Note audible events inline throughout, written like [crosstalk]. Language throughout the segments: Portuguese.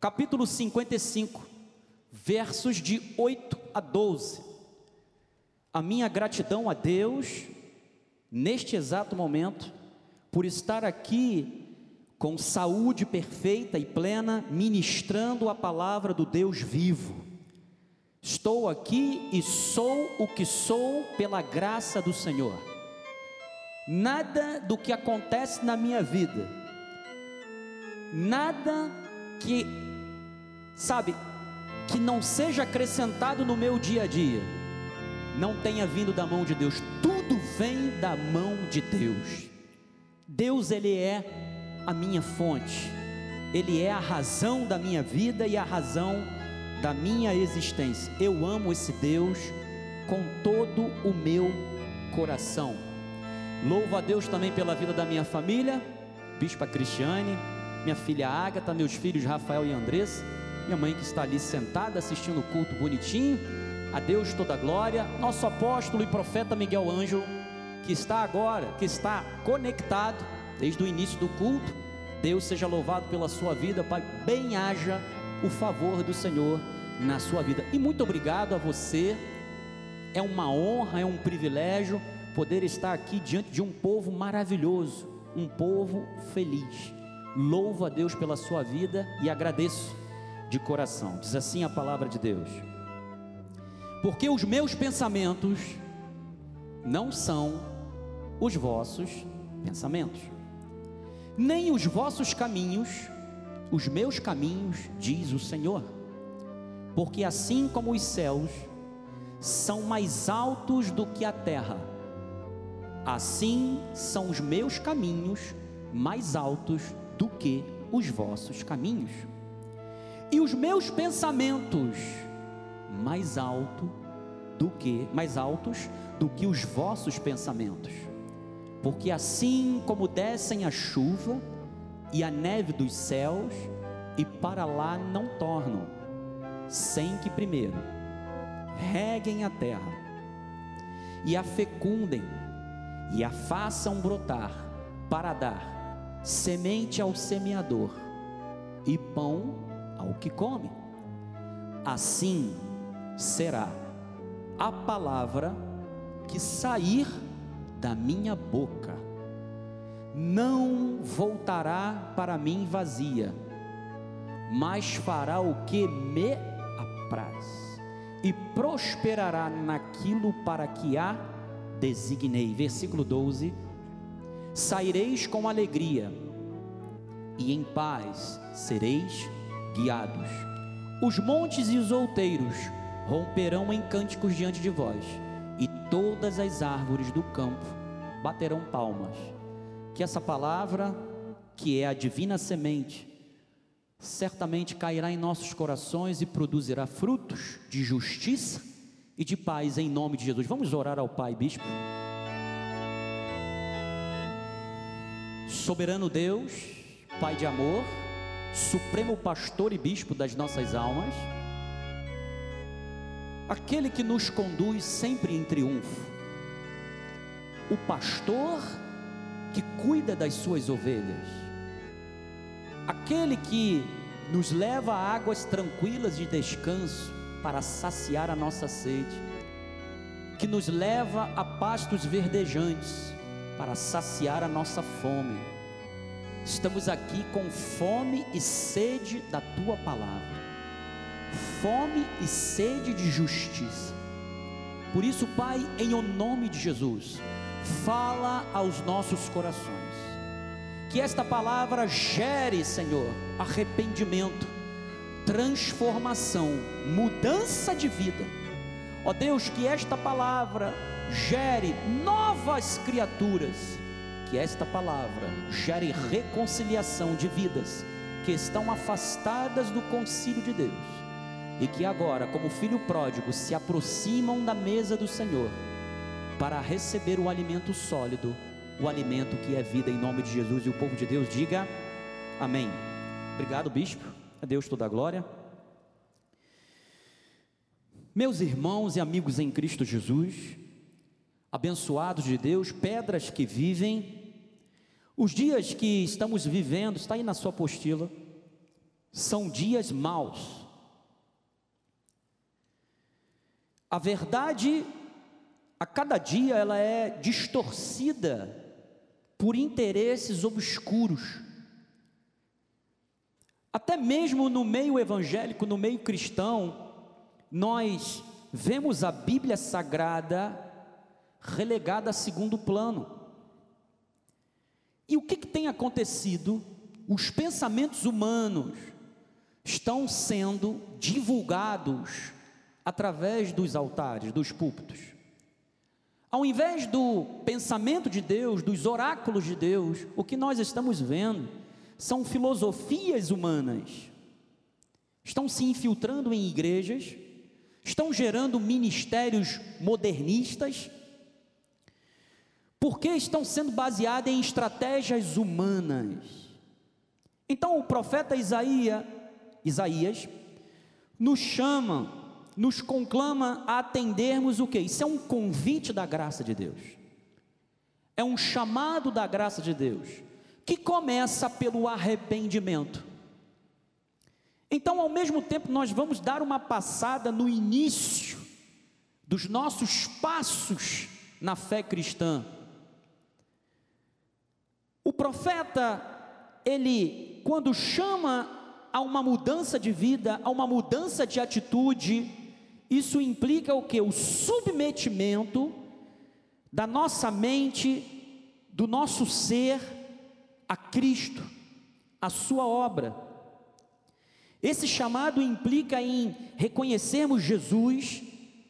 capítulo 55, versos de 8 a 12. A minha gratidão a Deus, neste exato momento, por estar aqui com saúde perfeita e plena, ministrando a palavra do Deus vivo. Estou aqui e sou o que sou pela graça do Senhor. Nada do que acontece na minha vida, nada que, sabe, que não seja acrescentado no meu dia a dia, não tenha vindo da mão de Deus, tudo vem da mão de Deus. Deus, Ele é a minha fonte, Ele é a razão da minha vida e a razão da minha existência. Eu amo esse Deus com todo o meu coração. Louvo a Deus também pela vida da minha família, Bispa Cristiane, minha filha Ágata, meus filhos Rafael e Andressa, minha mãe que está ali sentada assistindo o culto bonitinho. A Deus toda glória. Nosso apóstolo e profeta Miguel Ângelo, que está agora, que está conectado desde o início do culto. Deus seja louvado pela sua vida, Pai. Bem haja o favor do Senhor na sua vida. E muito obrigado a você. É uma honra, é um privilégio poder estar aqui diante de um povo maravilhoso, um povo feliz. Louvo a Deus pela sua vida e agradeço de coração. Diz assim a palavra de Deus: Porque os meus pensamentos não são os vossos pensamentos, nem os vossos caminhos os meus caminhos, diz o Senhor, porque assim como os céus são mais altos do que a terra, assim são os meus caminhos mais altos do que os vossos caminhos, e os meus pensamentos mais alto do que mais altos do que os vossos pensamentos. Porque assim como descem a chuva e a neve dos céus, e para lá não tornam, sem que primeiro reguem a terra, e a fecundem, e a façam brotar, para dar semente ao semeador e pão ao que come. Assim será a palavra que sair da minha boca não voltará para mim vazia, mas fará o que me apraz, e prosperará naquilo para que a designei. Versículo 12: Saireis com alegria, e em paz sereis guiados. Os montes e os outeiros romperão em cânticos diante de vós, e todas as árvores do campo baterão palmas que essa palavra, que é a divina semente, certamente cairá em nossos corações e produzirá frutos de justiça e de paz em nome de Jesus. Vamos orar ao Pai, bispo. Soberano Deus, Pai de amor, supremo pastor e bispo das nossas almas, aquele que nos conduz sempre em triunfo, o pastor que cuida das suas ovelhas, aquele que nos leva a águas tranquilas de descanso para saciar a nossa sede, que nos leva a pastos verdejantes para saciar a nossa fome. Estamos aqui com fome e sede da tua palavra, fome e sede de justiça. Por isso, Pai, em o nome de Jesus, fala aos nossos corações. Que esta palavra gere, Senhor, arrependimento, transformação, mudança de vida. Ó Deus, que esta palavra gere novas criaturas, que esta palavra gere reconciliação de vidas que estão afastadas do concílio de Deus e que agora, como filho pródigo, se aproximam da mesa do Senhor para receber o alimento sólido, o alimento que é vida em nome de Jesus. E o povo de Deus diga amém. Obrigado, bispo. A Deus toda a glória. Meus irmãos e amigos em Cristo Jesus, abençoados de Deus, pedras que vivem, os dias que estamos vivendo, está aí na sua apostila, são dias maus. A verdade, a cada dia, ela é distorcida por interesses obscuros. Até mesmo no meio evangélico, no meio cristão, nós vemos a Bíblia Sagrada relegada a segundo plano. E o que, que tem acontecido? Os pensamentos humanos estão sendo divulgados através dos altares, dos púlpitos. Ao invés do pensamento de Deus, dos oráculos de Deus, o que nós estamos vendo são filosofias humanas. Estão se infiltrando em igrejas, estão gerando ministérios modernistas, porque estão sendo baseadas em estratégias humanas. Então o profeta Isaías, Isaías nos chama, nos conclama a atendermos o que? Isso é um convite da graça de Deus. É um chamado da graça de Deus, que começa pelo arrependimento. Então, ao mesmo tempo, nós vamos dar uma passada no início dos nossos passos na fé cristã o profeta, ele, quando chama a uma mudança de vida, a uma mudança de atitude, isso implica o que? O submetimento da nossa mente, do nosso ser a Cristo, a Sua obra. Esse chamado implica em reconhecermos Jesus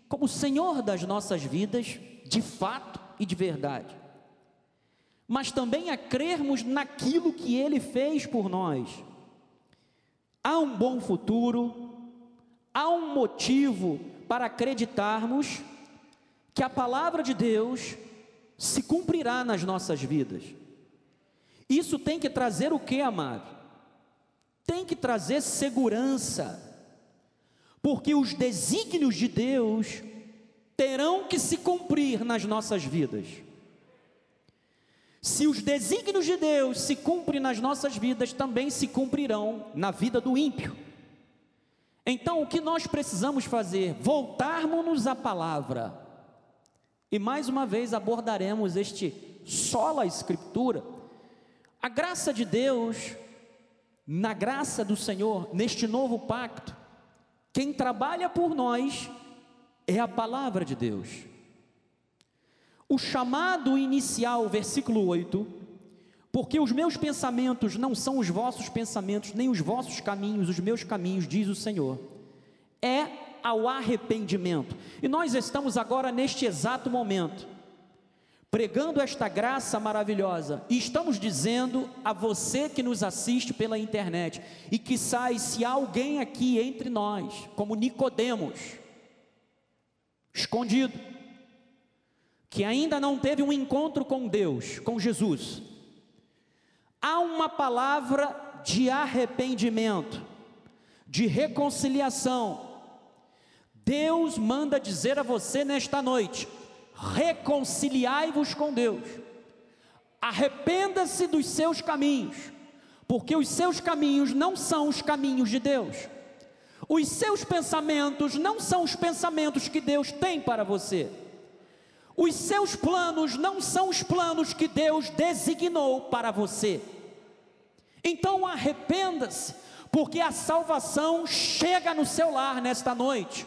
como Senhor das nossas vidas, de fato e de verdade mas também a crermos naquilo que Ele fez por nós. Há um bom futuro, há um motivo para acreditarmos que a palavra de Deus se cumprirá nas nossas vidas. Isso tem que trazer o que, amado? Tem que trazer segurança, porque os desígnios de Deus terão que se cumprir nas nossas vidas. Se os desígnios de Deus se cumprem nas nossas vidas, também se cumprirão na vida do ímpio. Então, o que nós precisamos fazer? Voltarmos-nos à palavra. E mais uma vez abordaremos este sola escritura. A graça de Deus, na graça do Senhor, neste novo pacto, quem trabalha por nós é a palavra de Deus. O chamado inicial, versículo 8, porque os meus pensamentos não são os vossos pensamentos, nem os vossos caminhos, os meus caminhos, diz o Senhor, é ao arrependimento. E nós estamos agora neste exato momento, pregando esta graça maravilhosa, e estamos dizendo a você que nos assiste pela internet, e que sai se alguém aqui entre nós, como Nicodemos, escondido, que ainda não teve um encontro com Deus, com Jesus, há uma palavra de arrependimento, de reconciliação. Deus manda dizer a você nesta noite: reconciliai-vos com Deus, arrependa-se dos seus caminhos, porque os seus caminhos não são os caminhos de Deus, os seus pensamentos não são os pensamentos que Deus tem para você. Os seus planos não são os planos que Deus designou para você. Então arrependa-se, porque a salvação chega no seu lar nesta noite.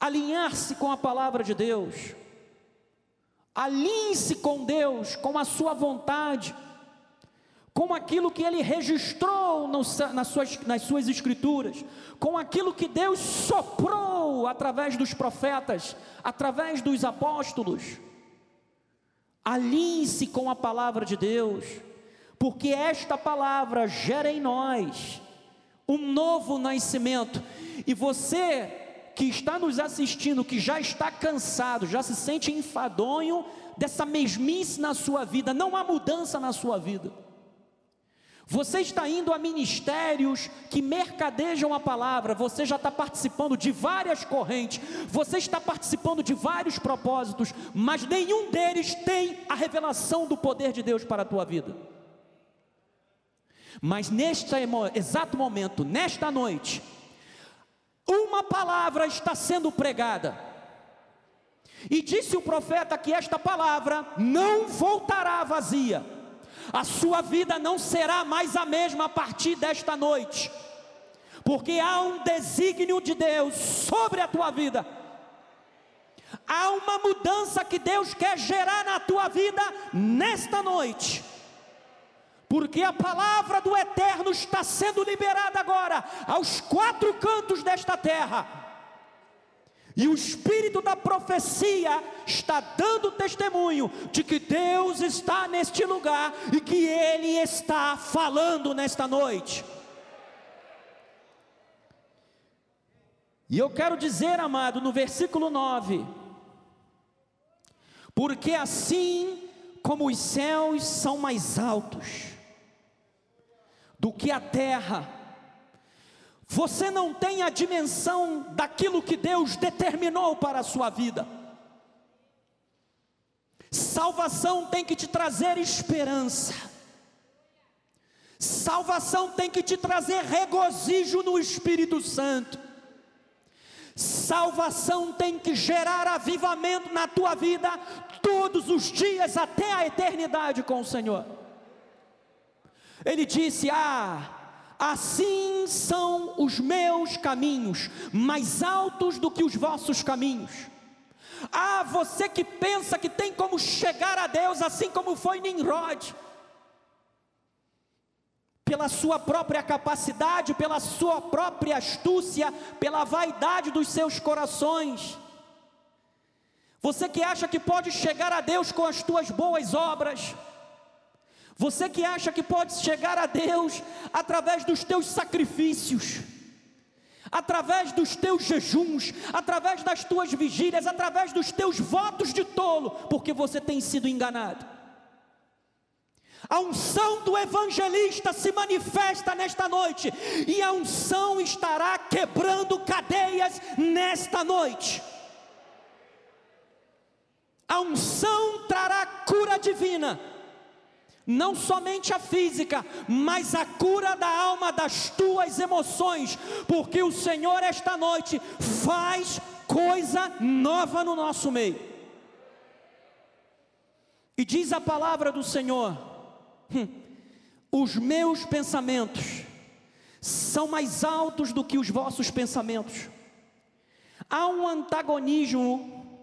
Alinhar-se com a palavra de Deus, alinhe-se com Deus, com a sua vontade com aquilo que ele registrou nas suas, nas suas escrituras, com aquilo que Deus soprou através dos profetas, através dos apóstolos. Alinhe-se com a palavra de Deus, porque esta palavra gera em nós um novo nascimento, e você que está nos assistindo, que já está cansado, já se sente enfadonho dessa mesmice na sua vida, não há mudança na sua vida você está indo a ministérios que mercadejam a palavra, você já está participando de várias correntes, você está participando de vários propósitos, mas nenhum deles tem a revelação do poder de Deus para a tua vida. Mas neste exato momento, nesta noite, uma palavra está sendo pregada. E disse o profeta que esta palavra não voltará vazia, a sua vida não será mais a mesma a partir desta noite, porque há um desígnio de Deus sobre a tua vida, há uma mudança que Deus quer gerar na tua vida nesta noite. Porque a palavra do Eterno está sendo liberada agora aos quatro cantos desta terra. E o espírito da profecia está dando testemunho de que Deus está neste lugar e que Ele está falando nesta noite. E eu quero dizer, amado, no versículo 9: Porque assim como os céus são mais altos do que a terra. Você não tem a dimensão daquilo que Deus determinou para a sua vida. Salvação tem que te trazer esperança. Salvação tem que te trazer regozijo no Espírito Santo. Salvação tem que gerar avivamento na tua vida todos os dias até a eternidade com o Senhor. Ele disse: Ah, assim são os meus caminhos, mais altos do que os vossos caminhos. Ah, você que pensa que tem como chegar a Deus, assim como foi Nimrod, pela sua própria capacidade, pela sua própria astúcia, pela vaidade dos seus corações. Você que acha que pode chegar a Deus com as tuas boas obras, você que acha que pode chegar a Deus através dos teus sacrifícios, através dos teus jejuns, através das tuas vigílias, através dos teus votos de tolo, porque você tem sido enganado. A unção do evangelista se manifesta nesta noite, e a unção estará quebrando cadeias nesta noite. A unção trará cura divina não somente a física, mas a cura da alma, das tuas emoções, porque o Senhor esta noite faz coisa nova no nosso meio. E diz a palavra do Senhor: hum, os meus pensamentos são mais altos do que os vossos pensamentos. Há um antagonismo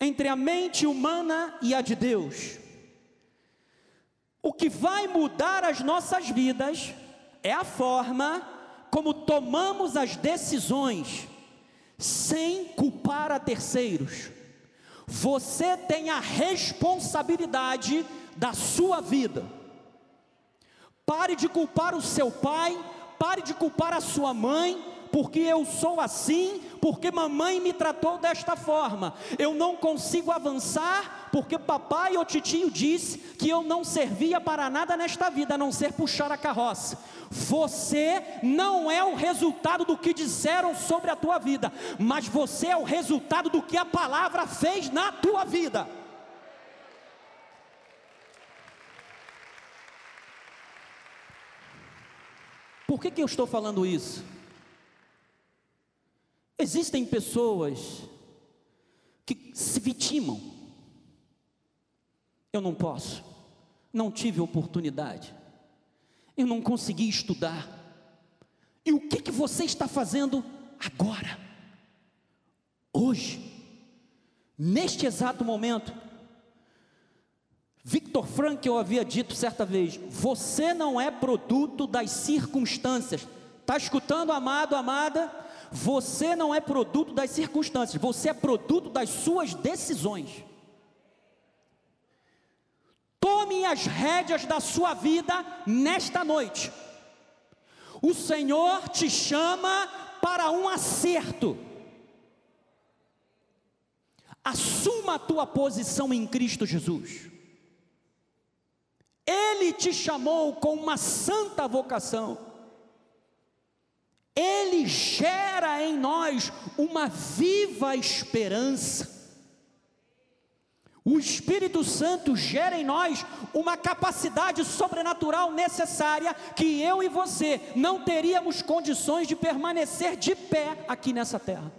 entre a mente humana e a de Deus. O que vai mudar as nossas vidas é a forma como tomamos as decisões, sem culpar a terceiros. Você tem a responsabilidade da sua vida. Pare de culpar o seu pai, pare de culpar a sua mãe, porque eu sou assim, porque mamãe me tratou desta forma. Eu não consigo avançar porque papai ou titio disse que eu não servia para nada nesta vida, a não ser puxar a carroça. Você não é o resultado do que disseram sobre a tua vida, mas você é o resultado do que a palavra fez na tua vida. Por que, que eu estou falando isso? Existem pessoas que se vitimam. Eu não posso, não tive oportunidade, eu não consegui estudar. E o que, que você está fazendo agora? Hoje, neste exato momento, Victor Frankl havia dito certa vez: Você não é produto das circunstâncias. Está escutando, amado, amada? Você não é produto das circunstâncias, você é produto das suas decisões. Tome as rédeas da sua vida nesta noite. O Senhor te chama para um acerto. Assuma a tua posição em Cristo Jesus. Ele te chamou com uma santa vocação. Ele gera em nós uma viva esperança. O Espírito Santo gera em nós uma capacidade sobrenatural necessária que eu e você não teríamos condições de permanecer de pé aqui nessa terra.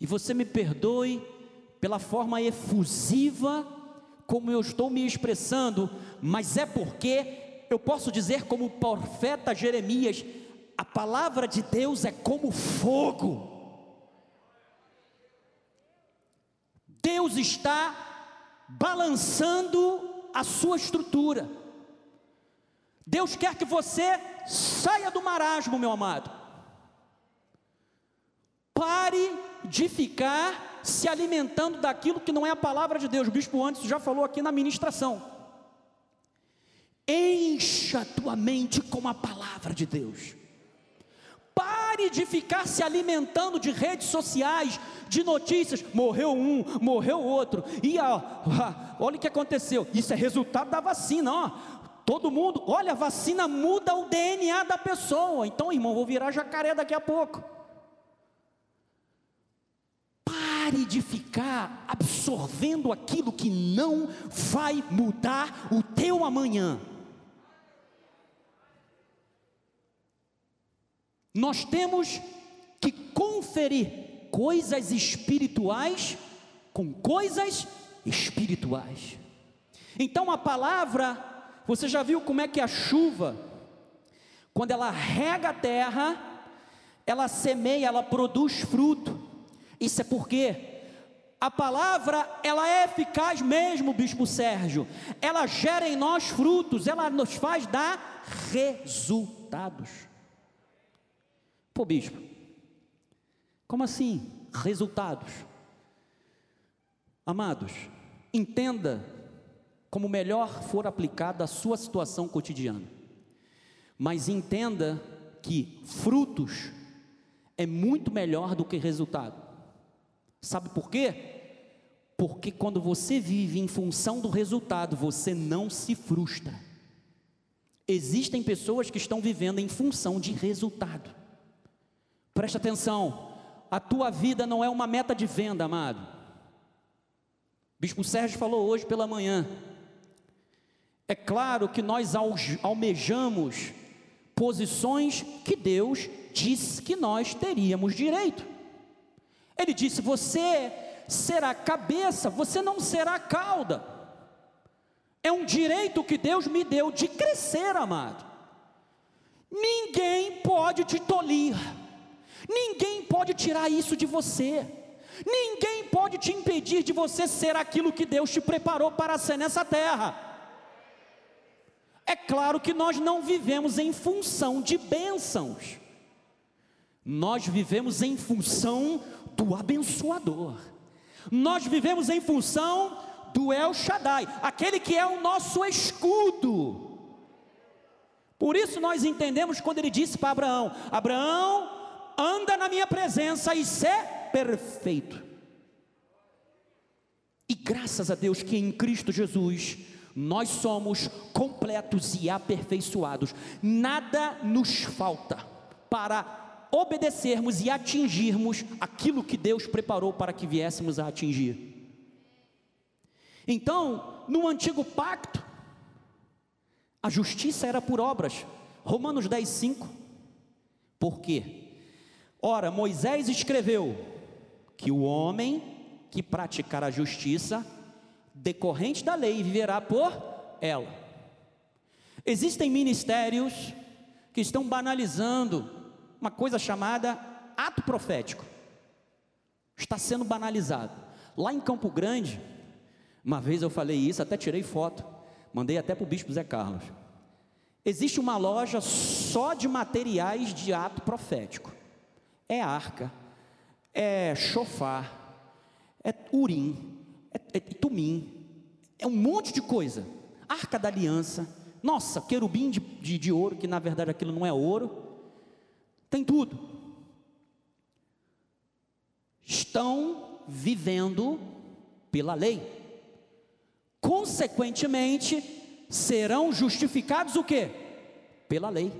E você me perdoe pela forma efusiva como eu estou me expressando, mas é porque eu posso dizer, como o profeta Jeremias, a palavra de Deus é como fogo Deus está balançando a sua estrutura. Deus quer que você saia do marasmo, meu amado. Pare de ficar se alimentando daquilo que não é a palavra de Deus. O bispo antes já falou aqui na ministração. Encha tua mente com a palavra de Deus. Pare de ficar se alimentando de redes sociais, de notícias. Morreu um, morreu outro. E ó, olha o que aconteceu. Isso é resultado da vacina, ó. Todo mundo, olha, a vacina muda o DNA da pessoa. Então, irmão, vou virar jacaré daqui a pouco. Pare de ficar absorvendo aquilo que não vai mudar o teu amanhã. Nós temos que conferir coisas espirituais com coisas espirituais. Então a palavra, você já viu como é que a chuva, quando ela rega a terra, ela semeia, ela produz fruto. Isso é porque a palavra, ela é eficaz mesmo, bispo Sérgio. Ela gera em nós frutos, ela nos faz dar resultados. Pô, bispo, como assim? Resultados. Amados, entenda como melhor for aplicada a sua situação cotidiana, mas entenda que frutos é muito melhor do que resultado. Sabe por quê? Porque quando você vive em função do resultado, você não se frustra. Existem pessoas que estão vivendo em função de resultado. Preste atenção, a tua vida não é uma meta de venda, amado. Bispo Sérgio falou hoje pela manhã. É claro que nós almejamos posições que Deus disse que nós teríamos direito. Ele disse: Você será cabeça, você não será cauda. É um direito que Deus me deu de crescer, amado. Ninguém pode te tolir. Ninguém pode tirar isso de você. Ninguém pode te impedir de você ser aquilo que Deus te preparou para ser nessa terra. É claro que nós não vivemos em função de bênçãos, nós vivemos em função do abençoador, nós vivemos em função do El Shaddai, aquele que é o nosso escudo. Por isso nós entendemos quando ele disse para Abraão: Abraão, anda na minha presença e ser perfeito. E graças a Deus que em Cristo Jesus nós somos completos e aperfeiçoados. Nada nos falta para obedecermos e atingirmos aquilo que Deus preparou para que viéssemos a atingir. Então, no antigo pacto, a justiça era por obras. Romanos 10, 5. Por quê? Ora, Moisés escreveu que o homem que praticar a justiça, decorrente da lei, viverá por ela. Existem ministérios que estão banalizando uma coisa chamada ato profético. Está sendo banalizado. Lá em Campo Grande, uma vez eu falei isso, até tirei foto, mandei até para o bispo Zé Carlos. Existe uma loja só de materiais de ato profético é arca, é chofar, é urim, é, é tumim, é um monte de coisa. Arca da aliança, nossa, querubim de, de, de ouro, que na verdade aquilo não é ouro, tem tudo. Estão vivendo pela lei. Consequentemente, serão justificados o quê? Pela lei.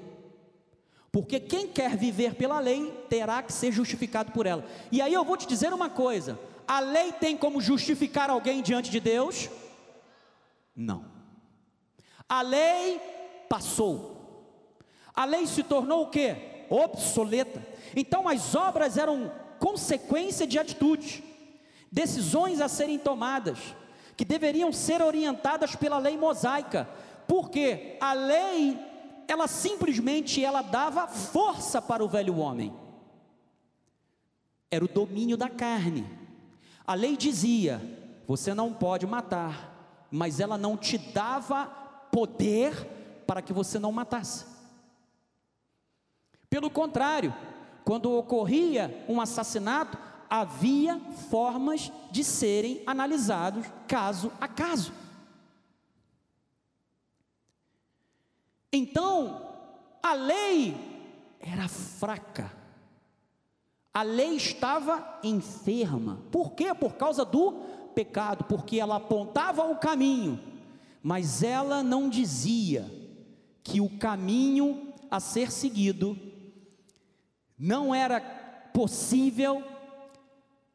Porque quem quer viver pela lei terá que ser justificado por ela. E aí eu vou te dizer uma coisa: A lei tem como justificar alguém diante de Deus? Não. A lei passou. A lei se tornou o que? Obsoleta. Então as obras eram consequência de atitudes, decisões a serem tomadas, que deveriam ser orientadas pela lei mosaica, porque a lei, ela simplesmente ela dava força para o velho homem. Era o domínio da carne. A lei dizia: você não pode matar, mas ela não te dava poder para que você não matasse. Pelo contrário, quando ocorria um assassinato, havia formas de serem analisados caso a caso. Então, a lei era fraca. A lei estava enferma. Por quê? Por causa do pecado, porque ela apontava o caminho, mas ela não dizia que o caminho a ser seguido não era possível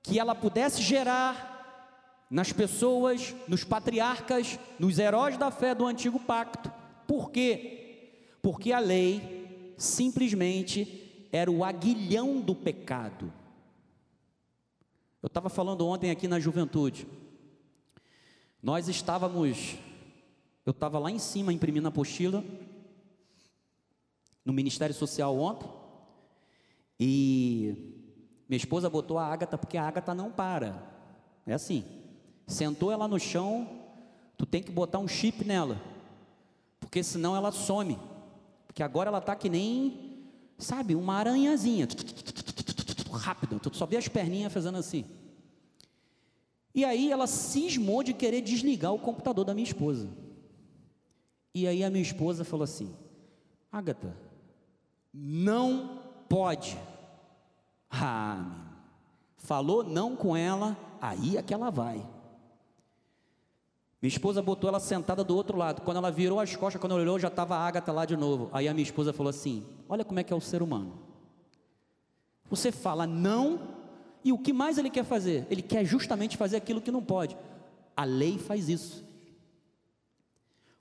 que ela pudesse gerar nas pessoas, nos patriarcas, nos heróis da fé do antigo pacto. Por quê? Porque a lei simplesmente era o aguilhão do pecado. Eu estava falando ontem aqui na juventude. Nós estávamos, eu estava lá em cima imprimindo a apostila no Ministério Social ontem. E minha esposa botou a Ágata porque a Ágata não para. É assim. Sentou ela no chão, tu tem que botar um chip nela. Porque senão ela some. Porque agora ela tá que nem, sabe, uma aranhazinha. Rápido, só vê as perninhas fazendo assim. E aí ela cismou de querer desligar o computador da minha esposa. E aí a minha esposa falou assim: Agatha, não pode. Ah, falou não com ela, aí é que ela vai. Minha esposa botou ela sentada do outro lado. Quando ela virou as costas, quando ela olhou, já estava a Agatha lá de novo. Aí a minha esposa falou assim: Olha como é que é o ser humano. Você fala não, e o que mais ele quer fazer? Ele quer justamente fazer aquilo que não pode. A lei faz isso.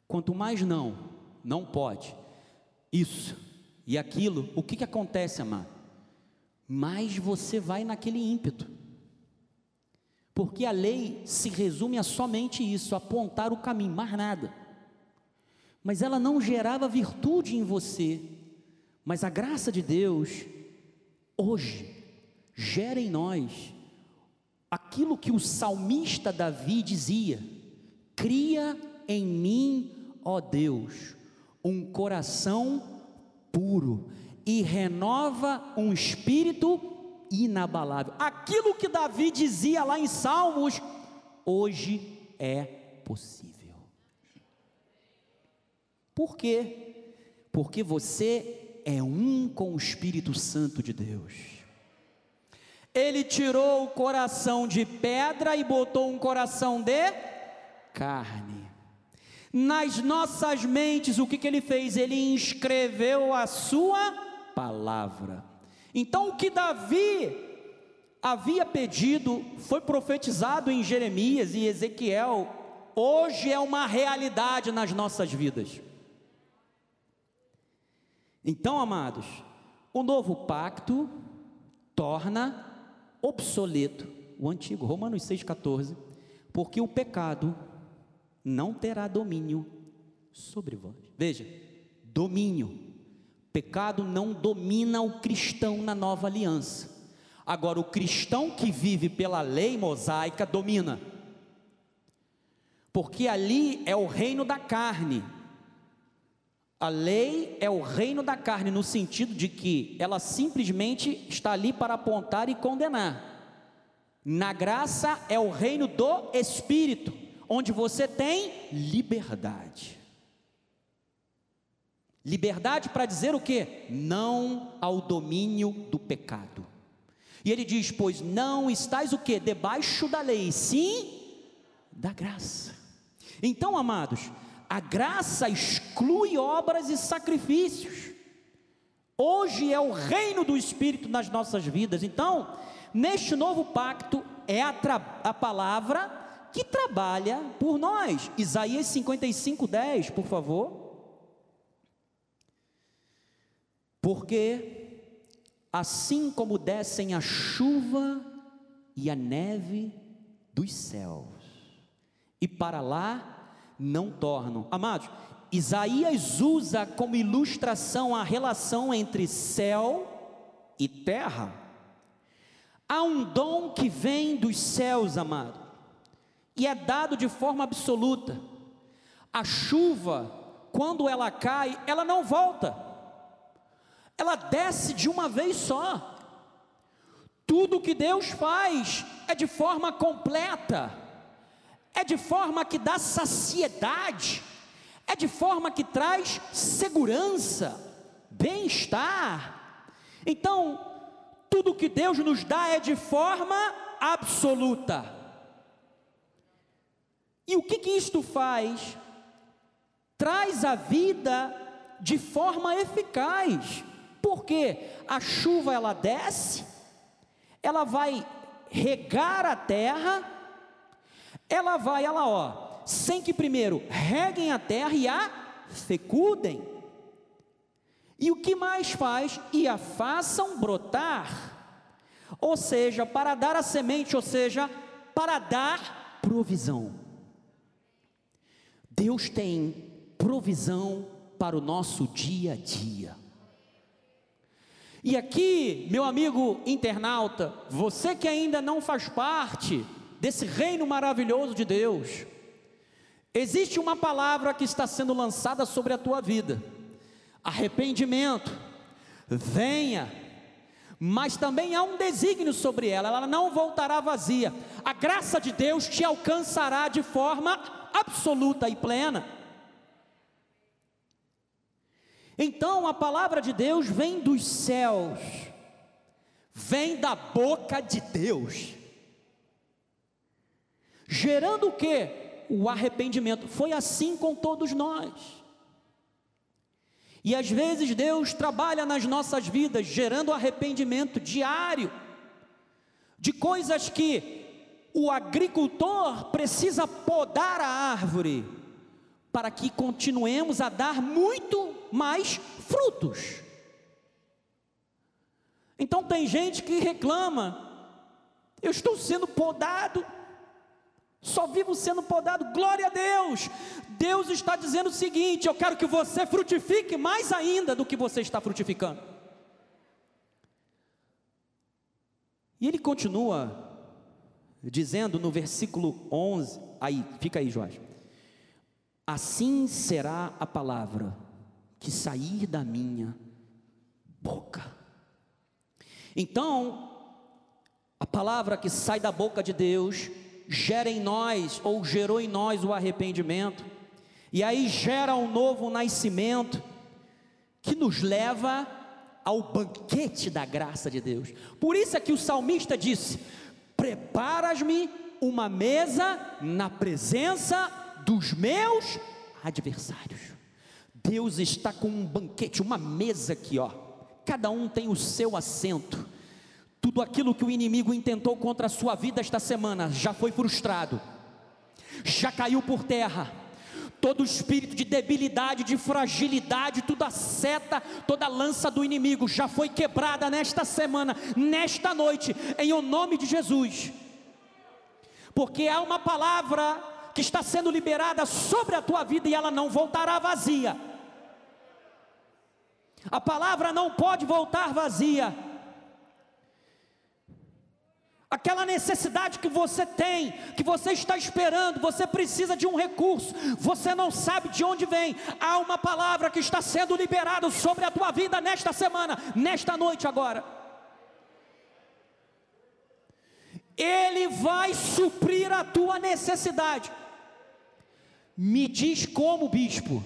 Quanto mais não, não pode, isso e aquilo, o que, que acontece, amado? mais você vai naquele ímpeto. Porque a lei se resume a somente isso, apontar o caminho, mais nada. Mas ela não gerava virtude em você. Mas a graça de Deus, hoje, gera em nós aquilo que o salmista Davi dizia: cria em mim, ó Deus, um coração puro e renova um espírito inabalável. Aquilo que Davi dizia lá em Salmos, hoje é possível. Por quê? Porque você é um com o Espírito Santo de Deus. Ele tirou o coração de pedra e botou um coração de carne. Nas nossas mentes, o que, que ele fez? Ele inscreveu a sua palavra. Então, o que Davi havia pedido foi profetizado em Jeremias e Ezequiel, hoje é uma realidade nas nossas vidas. Então, amados, o novo pacto torna obsoleto o antigo, Romanos 6,14, porque o pecado não terá domínio sobre vós. Veja, domínio Pecado não domina o cristão na nova aliança. Agora, o cristão que vive pela lei mosaica domina, porque ali é o reino da carne. A lei é o reino da carne, no sentido de que ela simplesmente está ali para apontar e condenar. Na graça é o reino do Espírito, onde você tem liberdade. Liberdade para dizer o que? Não ao domínio do pecado. E ele diz: Pois não estáis o que? Debaixo da lei, sim da graça. Então, amados, a graça exclui obras e sacrifícios. Hoje é o reino do Espírito nas nossas vidas. Então, neste novo pacto é a, a palavra que trabalha por nós. Isaías 55, 10, por favor. Porque assim como descem a chuva e a neve dos céus, e para lá não tornam. Amados, Isaías usa como ilustração a relação entre céu e terra. Há um dom que vem dos céus, amado, e é dado de forma absoluta. A chuva, quando ela cai, ela não volta, ela desce de uma vez só. Tudo que Deus faz é de forma completa, é de forma que dá saciedade, é de forma que traz segurança, bem-estar. Então, tudo que Deus nos dá é de forma absoluta. E o que, que isto faz? Traz a vida de forma eficaz, porque a chuva ela desce, ela vai regar a terra, ela vai, ela ó, sem que primeiro reguem a terra e a fecudem. E o que mais faz? E a façam brotar. Ou seja, para dar a semente, ou seja, para dar provisão. Deus tem provisão para o nosso dia a dia. E aqui, meu amigo internauta, você que ainda não faz parte desse reino maravilhoso de Deus, existe uma palavra que está sendo lançada sobre a tua vida: arrependimento, venha, mas também há um desígnio sobre ela, ela não voltará vazia, a graça de Deus te alcançará de forma absoluta e plena. Então a palavra de Deus vem dos céus, vem da boca de Deus, gerando o que? O arrependimento. Foi assim com todos nós. E às vezes Deus trabalha nas nossas vidas, gerando arrependimento diário, de coisas que o agricultor precisa podar a árvore para que continuemos a dar muito mais frutos. Então tem gente que reclama: eu estou sendo podado, só vivo sendo podado, glória a Deus. Deus está dizendo o seguinte: eu quero que você frutifique mais ainda do que você está frutificando. E ele continua dizendo no versículo 11, aí, fica aí, Jorge. Assim será a palavra que sair da minha boca. Então, a palavra que sai da boca de Deus gera em nós, ou gerou em nós o arrependimento, e aí gera um novo nascimento, que nos leva ao banquete da graça de Deus. Por isso é que o salmista disse: Preparas-me uma mesa na presença dos meus adversários. Deus está com um banquete, uma mesa aqui, ó. Cada um tem o seu assento. Tudo aquilo que o inimigo intentou contra a sua vida esta semana já foi frustrado, já caiu por terra. Todo espírito de debilidade, de fragilidade, toda seta, toda lança do inimigo já foi quebrada nesta semana, nesta noite, em o nome de Jesus. Porque há uma palavra que está sendo liberada sobre a tua vida e ela não voltará vazia. A palavra não pode voltar vazia. Aquela necessidade que você tem, que você está esperando, você precisa de um recurso, você não sabe de onde vem. Há uma palavra que está sendo liberada sobre a tua vida nesta semana, nesta noite agora. Ele vai suprir a tua necessidade. Me diz como, bispo?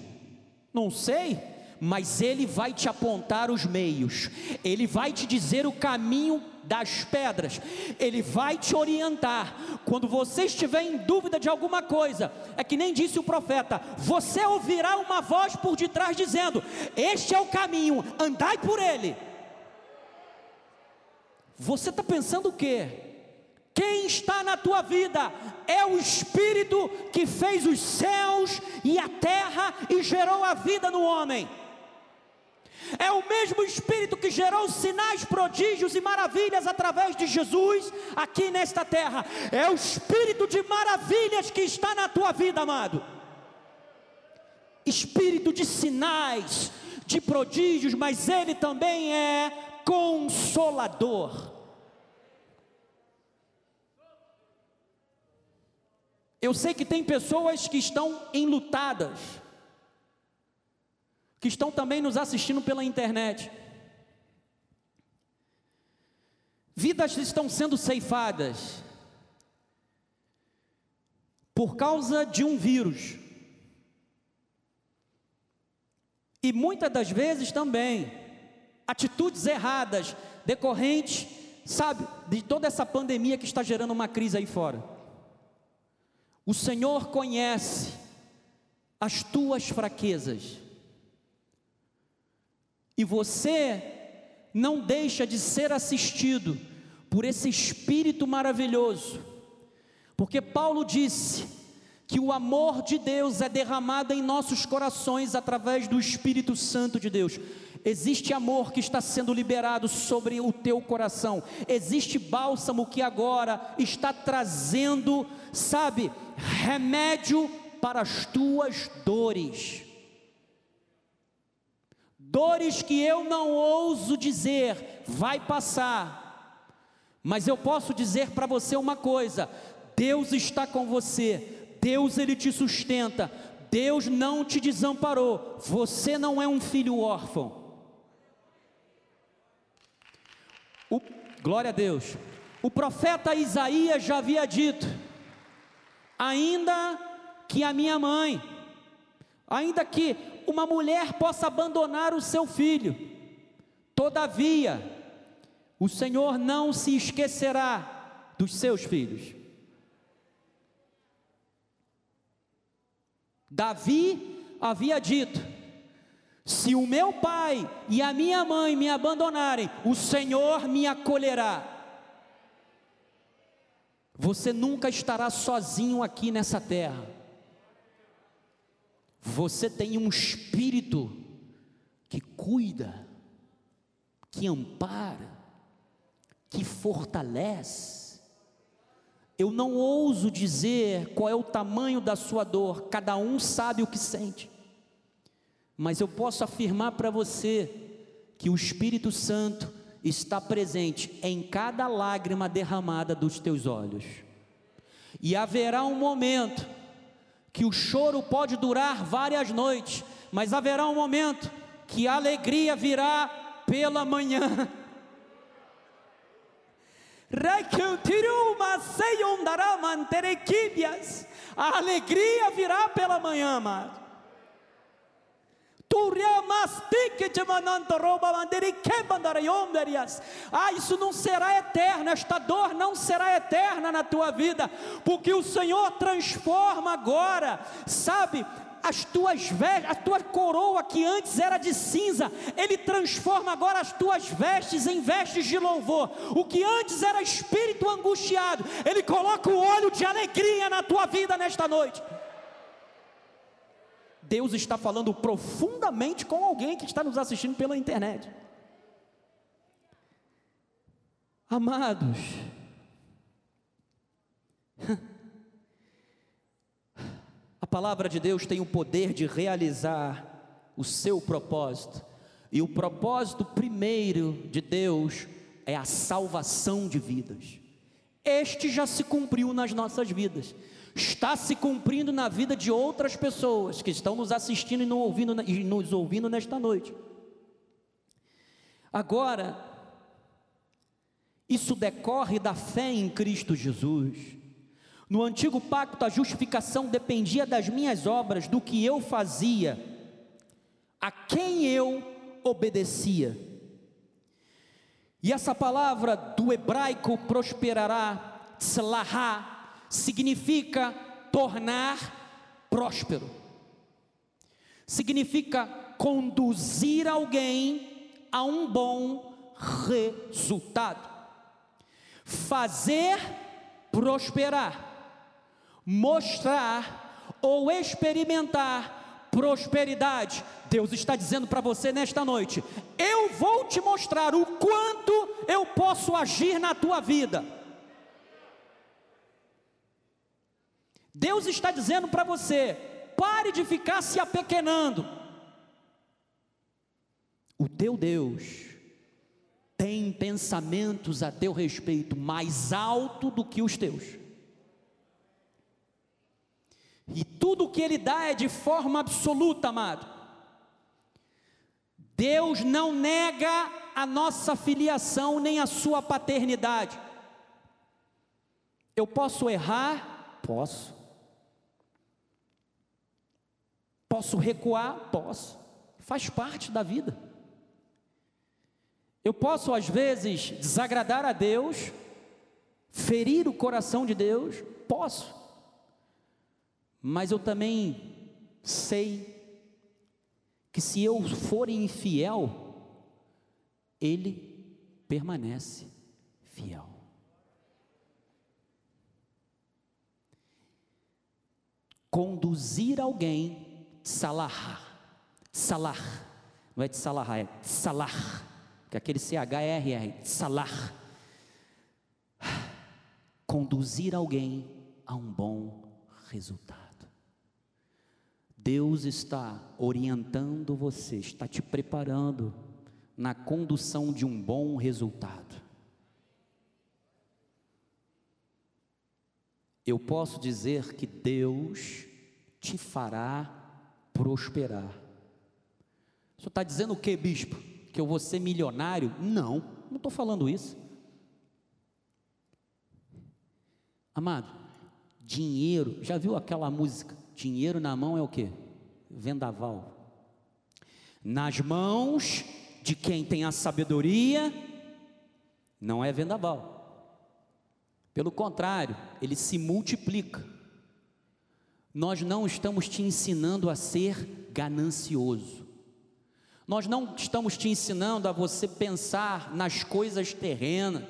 Não sei mas Ele vai te apontar os meios, Ele vai te dizer o caminho das pedras, Ele vai te orientar. Quando você estiver em dúvida de alguma coisa, é que nem disse o profeta: você ouvirá uma voz por detrás dizendo: Este é o caminho, andai por ele. Você está pensando o quê? Quem está na tua vida é o Espírito que fez os céus e a terra e gerou a vida no homem. É o mesmo Espírito que gerou sinais, prodígios e maravilhas através de Jesus aqui nesta terra. É o Espírito de maravilhas que está na tua vida, amado. Espírito de sinais, de prodígios, mas Ele também é consolador. Eu sei que tem pessoas que estão enlutadas, que estão também nos assistindo pela internet. Vidas estão sendo ceifadas por causa de um vírus. E muitas das vezes também atitudes erradas decorrentes, sabe, de toda essa pandemia que está gerando uma crise aí fora. O Senhor conhece as tuas fraquezas. E você não deixa de ser assistido por esse Espírito maravilhoso. Porque Paulo disse que o amor de Deus é derramado em nossos corações através do Espírito Santo de Deus. Existe amor que está sendo liberado sobre o teu coração. Existe bálsamo que agora está trazendo, sabe, remédio para as tuas dores. Dores que eu não ouso dizer, vai passar. Mas eu posso dizer para você uma coisa: Deus está com você. Deus ele te sustenta. Deus não te desamparou. Você não é um filho órfão. O, glória a Deus. O profeta Isaías já havia dito: ainda que a minha mãe, ainda que uma mulher possa abandonar o seu filho, todavia, o Senhor não se esquecerá dos seus filhos. Davi havia dito: se o meu pai e a minha mãe me abandonarem, o Senhor me acolherá. Você nunca estará sozinho aqui nessa terra. Você tem um espírito que cuida, que ampara, que fortalece. Eu não ouso dizer qual é o tamanho da sua dor, cada um sabe o que sente. Mas eu posso afirmar para você que o Espírito Santo está presente em cada lágrima derramada dos teus olhos. E haverá um momento que o choro pode durar várias noites, mas haverá um momento que a alegria virá pela manhã. [laughs] A alegria virá pela manhã, amado. Ah, isso não será eterno, esta dor não será eterna na tua vida, porque o Senhor transforma agora, sabe, as tuas vestes, a tua coroa que antes era de cinza, Ele transforma agora as tuas vestes em vestes de louvor. O que antes era espírito angustiado, Ele coloca o óleo de alegria na tua vida nesta noite. Deus está falando profundamente com alguém que está nos assistindo pela internet. Amados, [laughs] a palavra de Deus tem o poder de realizar o seu propósito, e o propósito primeiro de Deus é a salvação de vidas. Este já se cumpriu nas nossas vidas está se cumprindo na vida de outras pessoas que estão nos assistindo e nos ouvindo, e nos ouvindo nesta noite. Agora, isso decorre da fé em Cristo Jesus. No antigo pacto, a justificação dependia das minhas obras, do que eu fazia, a quem eu obedecia. E essa palavra do hebraico prosperará, tzlahá, significa tornar próspero, significa conduzir alguém a um bom resultado. fazer prosperar, mostrar ou experimentar prosperidade. Deus está dizendo para você nesta noite: eu vou te mostrar o quanto eu posso agir na tua vida. Deus está dizendo para você: pare de ficar se apequenando. O teu Deus tem pensamentos a teu respeito mais alto do que os teus. E tudo que Ele dá é de forma absoluta, amado. Deus não nega a nossa filiação nem a sua paternidade. Eu posso errar? Posso. Posso recuar? Posso. Faz parte da vida. Eu posso, às vezes, desagradar a Deus, ferir o coração de Deus? Posso. Mas eu também sei que se eu for infiel, Ele permanece fiel. Conduzir alguém Salah. Salah. Não é de Salah, é aquele C-H-R-R. Salah. Conduzir alguém a um bom resultado. Deus está orientando você, está te preparando na condução de um bom resultado. Eu posso dizer que Deus te fará prosperar. Senhor está dizendo o que, bispo? Que eu vou ser milionário? Não, não estou falando isso. Amado, dinheiro, já viu aquela música? Dinheiro na mão é o que? Vendaval. Nas mãos de quem tem a sabedoria, não é vendaval. Pelo contrário, ele se multiplica. Nós não estamos te ensinando a ser ganancioso. Nós não estamos te ensinando a você pensar nas coisas terrenas,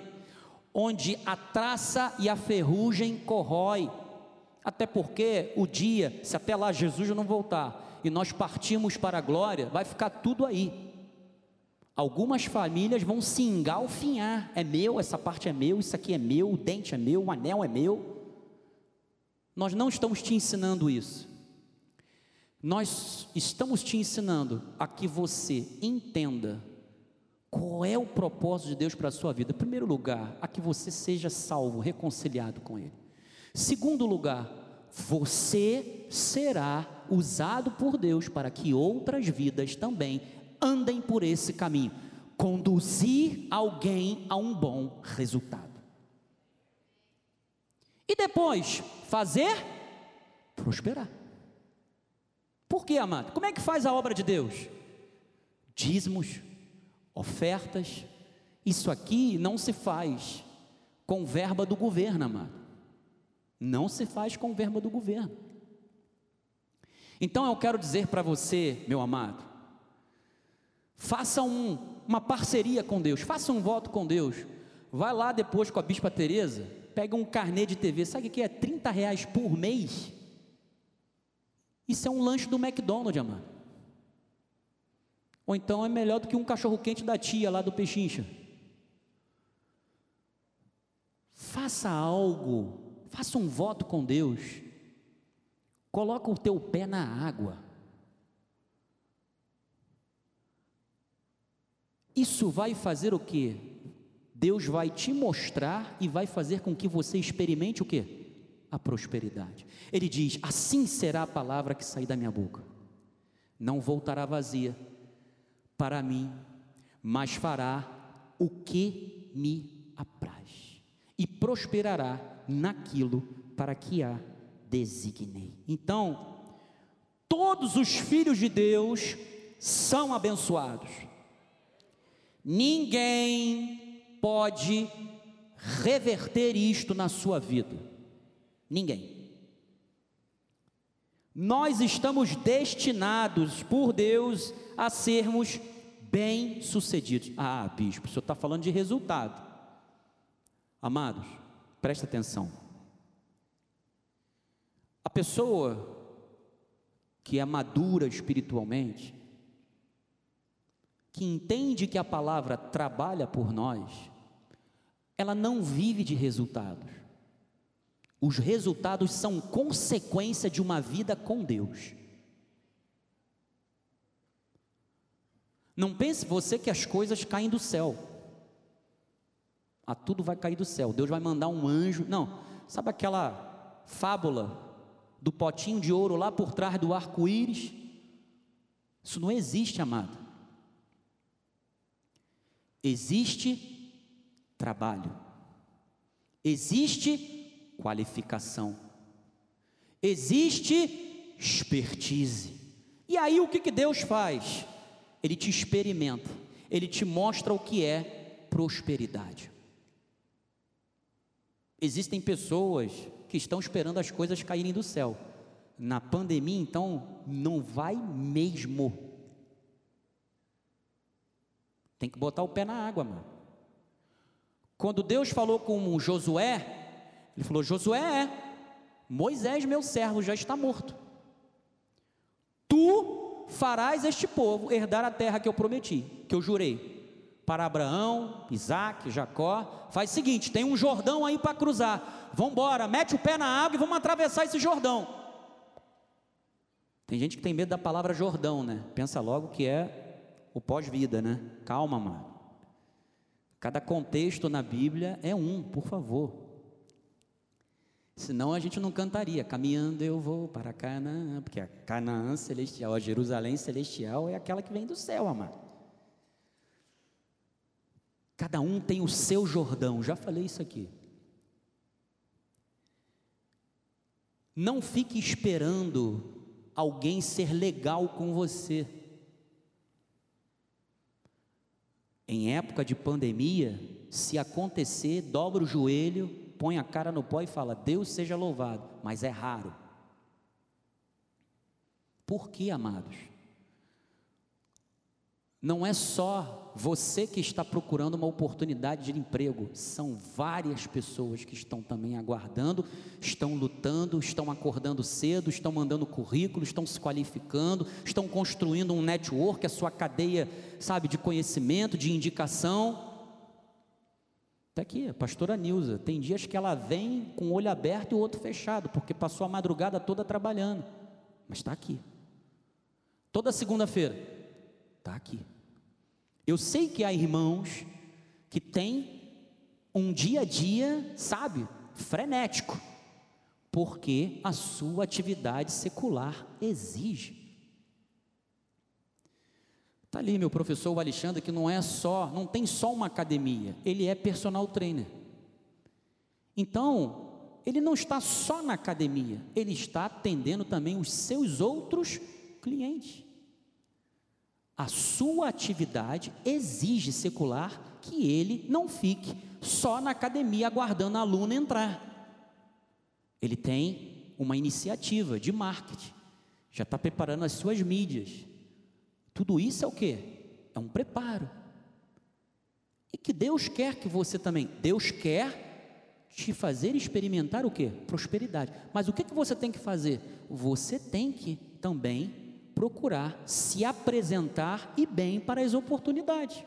onde a traça e a ferrugem corrói. Até porque o dia, se até lá Jesus não voltar e nós partimos para a glória, vai ficar tudo aí. Algumas famílias vão se engalfinhar. É meu, essa parte é meu, isso aqui é meu, o dente é meu, o anel é meu. Nós não estamos te ensinando isso. Nós estamos te ensinando a que você entenda qual é o propósito de Deus para a sua vida. Em primeiro lugar, a que você seja salvo, reconciliado com Ele. Segundo lugar, você será usado por Deus para que outras vidas também andem por esse caminho conduzir alguém a um bom resultado. E depois, fazer prosperar. Por que, amado? Como é que faz a obra de Deus? Dízimos, ofertas. Isso aqui não se faz com verba do governo, amado. Não se faz com verba do governo. Então eu quero dizer para você, meu amado, faça um, uma parceria com Deus, faça um voto com Deus. Vai lá depois com a Bispa Teresa, pega um carnê de TV, sabe o que é 30 reais por mês? Isso é um lanche do McDonald's, amado. Ou então é melhor do que um cachorro quente da tia lá do Pechincha. Faça algo, faça um voto com Deus. Coloca o teu pé na água. Isso vai fazer o que? Deus vai te mostrar e vai fazer com que você experimente o que? A prosperidade. Ele diz: Assim será a palavra que sair da minha boca. Não voltará vazia para mim, mas fará o que me apraz e prosperará naquilo para que a designei. Então, todos os filhos de Deus são abençoados. Ninguém pode reverter isto na sua vida? Ninguém. Nós estamos destinados por Deus a sermos bem-sucedidos. Ah, bispo, o senhor está falando de resultado. Amados, presta atenção. A pessoa que é madura espiritualmente, que entende que a palavra trabalha por nós, ela não vive de resultados. Os resultados são consequência de uma vida com Deus. Não pense você que as coisas caem do céu. Ah, tudo vai cair do céu. Deus vai mandar um anjo. Não. Sabe aquela fábula do potinho de ouro lá por trás do arco-íris? Isso não existe, amado. Existe trabalho. Existe qualificação. Existe expertise. E aí o que, que Deus faz? Ele te experimenta, ele te mostra o que é prosperidade. Existem pessoas que estão esperando as coisas caírem do céu. Na pandemia, então, não vai mesmo. Tem que botar o pé na água, mano. Quando Deus falou com Josué, ele falou: Josué, Moisés, meu servo, já está morto. Tu farás este povo herdar a terra que eu prometi, que eu jurei. Para Abraão, Isaac, Jacó. Faz o seguinte: tem um Jordão aí para cruzar. Vamos embora, mete o pé na água e vamos atravessar esse Jordão. Tem gente que tem medo da palavra Jordão, né? Pensa logo que é o pós-vida, né? Calma, mano. Cada contexto na Bíblia é um, por favor. Senão a gente não cantaria, caminhando eu vou para Canaã, porque a Canaã celestial, a Jerusalém celestial é aquela que vem do céu, amado. Cada um tem o seu Jordão, já falei isso aqui. Não fique esperando alguém ser legal com você. Em época de pandemia, se acontecer, dobra o joelho põe a cara no pó e fala: Deus seja louvado, mas é raro. Por que, amados? Não é só você que está procurando uma oportunidade de emprego, são várias pessoas que estão também aguardando, estão lutando, estão acordando cedo, estão mandando currículo, estão se qualificando, estão construindo um network, a sua cadeia, sabe, de conhecimento, de indicação. Está aqui, a pastora Nilza. Tem dias que ela vem com o olho aberto e o outro fechado, porque passou a madrugada toda trabalhando. Mas está aqui. Toda segunda-feira, está aqui. Eu sei que há irmãos que têm um dia a dia, sabe, frenético, porque a sua atividade secular exige. Está ali meu professor o Alexandre, que não é só, não tem só uma academia, ele é personal trainer. Então, ele não está só na academia, ele está atendendo também os seus outros clientes. A sua atividade exige secular que ele não fique só na academia aguardando a aluna entrar. Ele tem uma iniciativa de marketing, já está preparando as suas mídias, tudo isso é o que? É um preparo. E que Deus quer que você também, Deus quer te fazer experimentar o que? Prosperidade. Mas o que, que você tem que fazer? Você tem que também procurar se apresentar e bem para as oportunidades.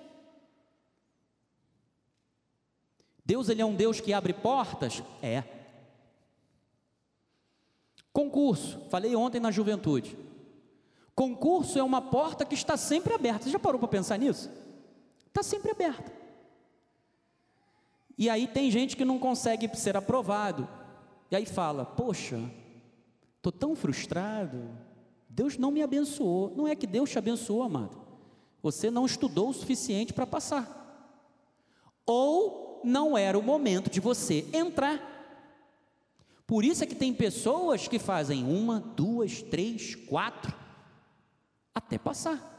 Deus ele é um Deus que abre portas? É. Concurso, falei ontem na juventude. Concurso é uma porta que está sempre aberta. Você já parou para pensar nisso? Está sempre aberta. E aí tem gente que não consegue ser aprovado. E aí fala: Poxa, estou tão frustrado. Deus não me abençoou. Não é que Deus te abençoou, amado. Você não estudou o suficiente para passar. Ou não era o momento de você entrar. Por isso é que tem pessoas que fazem uma, duas, três, quatro até passar.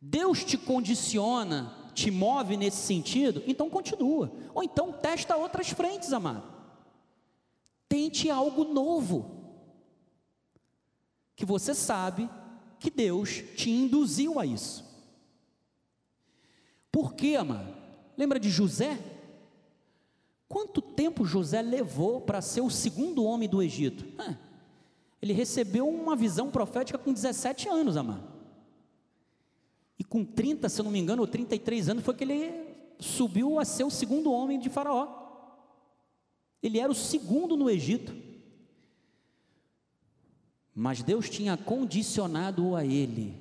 Deus te condiciona, te move nesse sentido, então continua. Ou então testa outras frentes, amado. Tente algo novo. Que você sabe que Deus te induziu a isso. Por quê, amado? Lembra de José? Quanto tempo José levou para ser o segundo homem do Egito? Ele recebeu uma visão profética com 17 anos, amado. E com 30, se eu não me engano, ou 33 anos, foi que ele subiu a ser o segundo homem de Faraó. Ele era o segundo no Egito. Mas Deus tinha condicionado a ele.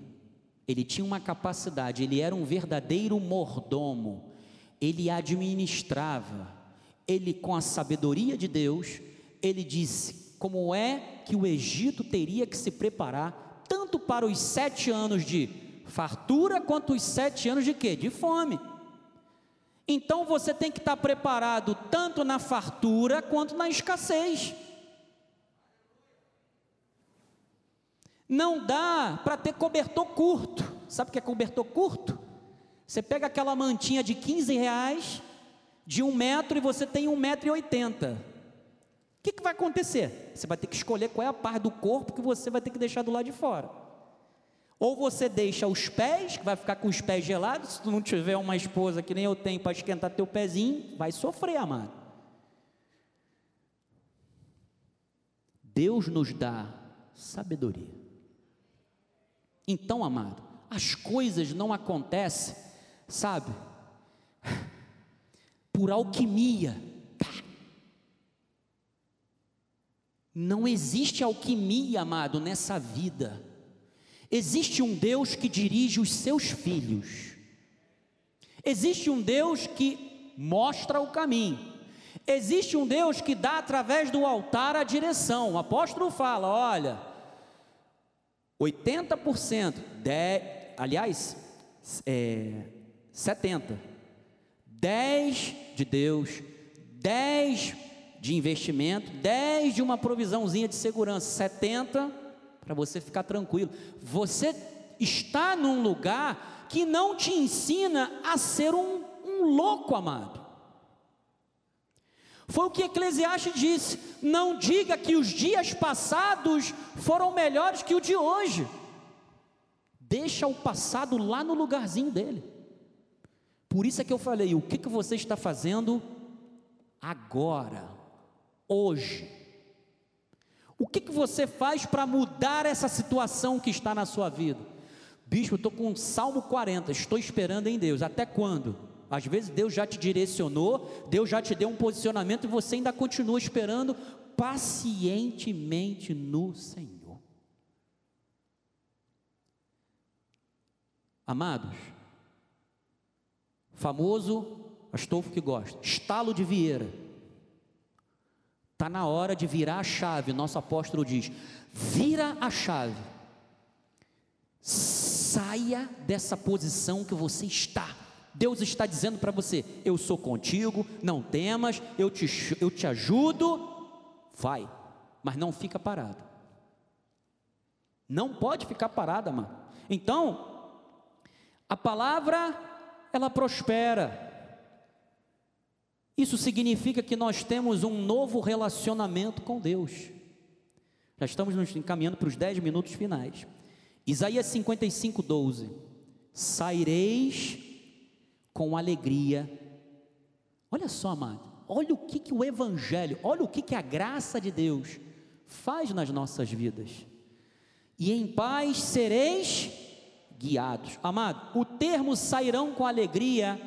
Ele tinha uma capacidade, ele era um verdadeiro mordomo. Ele administrava. Ele, com a sabedoria de Deus, ele disse como é que o Egito teria que se preparar, tanto para os sete anos de fartura, quanto os sete anos de quê? De fome. Então você tem que estar preparado tanto na fartura quanto na escassez. Não dá para ter cobertor curto. Sabe o que é cobertor curto? Você pega aquela mantinha de 15 reais, de um metro, e você tem um metro e oitenta. O que, que vai acontecer? Você vai ter que escolher qual é a parte do corpo que você vai ter que deixar do lado de fora. Ou você deixa os pés, que vai ficar com os pés gelados, se tu não tiver uma esposa que nem eu tenho para esquentar teu pezinho, vai sofrer, amado. Deus nos dá sabedoria. Então, amado, as coisas não acontecem, sabe, por alquimia. Não existe alquimia, amado, nessa vida. Existe um Deus que dirige os seus filhos. Existe um Deus que mostra o caminho. Existe um Deus que dá através do altar a direção. O apóstolo fala: olha, 80%, 10, aliás, é, 70%, 10 de Deus, 10 de investimento, 10 de uma provisãozinha de segurança, 70 para você ficar tranquilo. Você está num lugar que não te ensina a ser um, um louco, amado. Foi o que Eclesiastes disse: não diga que os dias passados foram melhores que o de hoje. Deixa o passado lá no lugarzinho dele. Por isso é que eu falei: o que, que você está fazendo agora, hoje? O que, que você faz para mudar essa situação que está na sua vida? Bispo, estou com Salmo 40, estou esperando em Deus. Até quando? Às vezes Deus já te direcionou, Deus já te deu um posicionamento e você ainda continua esperando pacientemente no Senhor. Amados, famoso Astolfo que gosta, estalo de Vieira. Está na hora de virar a chave, nosso apóstolo diz: vira a chave, saia dessa posição que você está Deus está dizendo para você: Eu sou contigo, não temas, eu te, eu te ajudo, vai, mas não fica parado. Não pode ficar parada, mano. Então, a palavra, ela prospera. Isso significa que nós temos um novo relacionamento com Deus. Já estamos nos encaminhando para os 10 minutos finais. Isaías 55, 12. Saireis com alegria. Olha só, amado, olha o que, que o Evangelho, olha o que, que a graça de Deus faz nas nossas vidas. E em paz sereis guiados. Amado, o termo sairão com alegria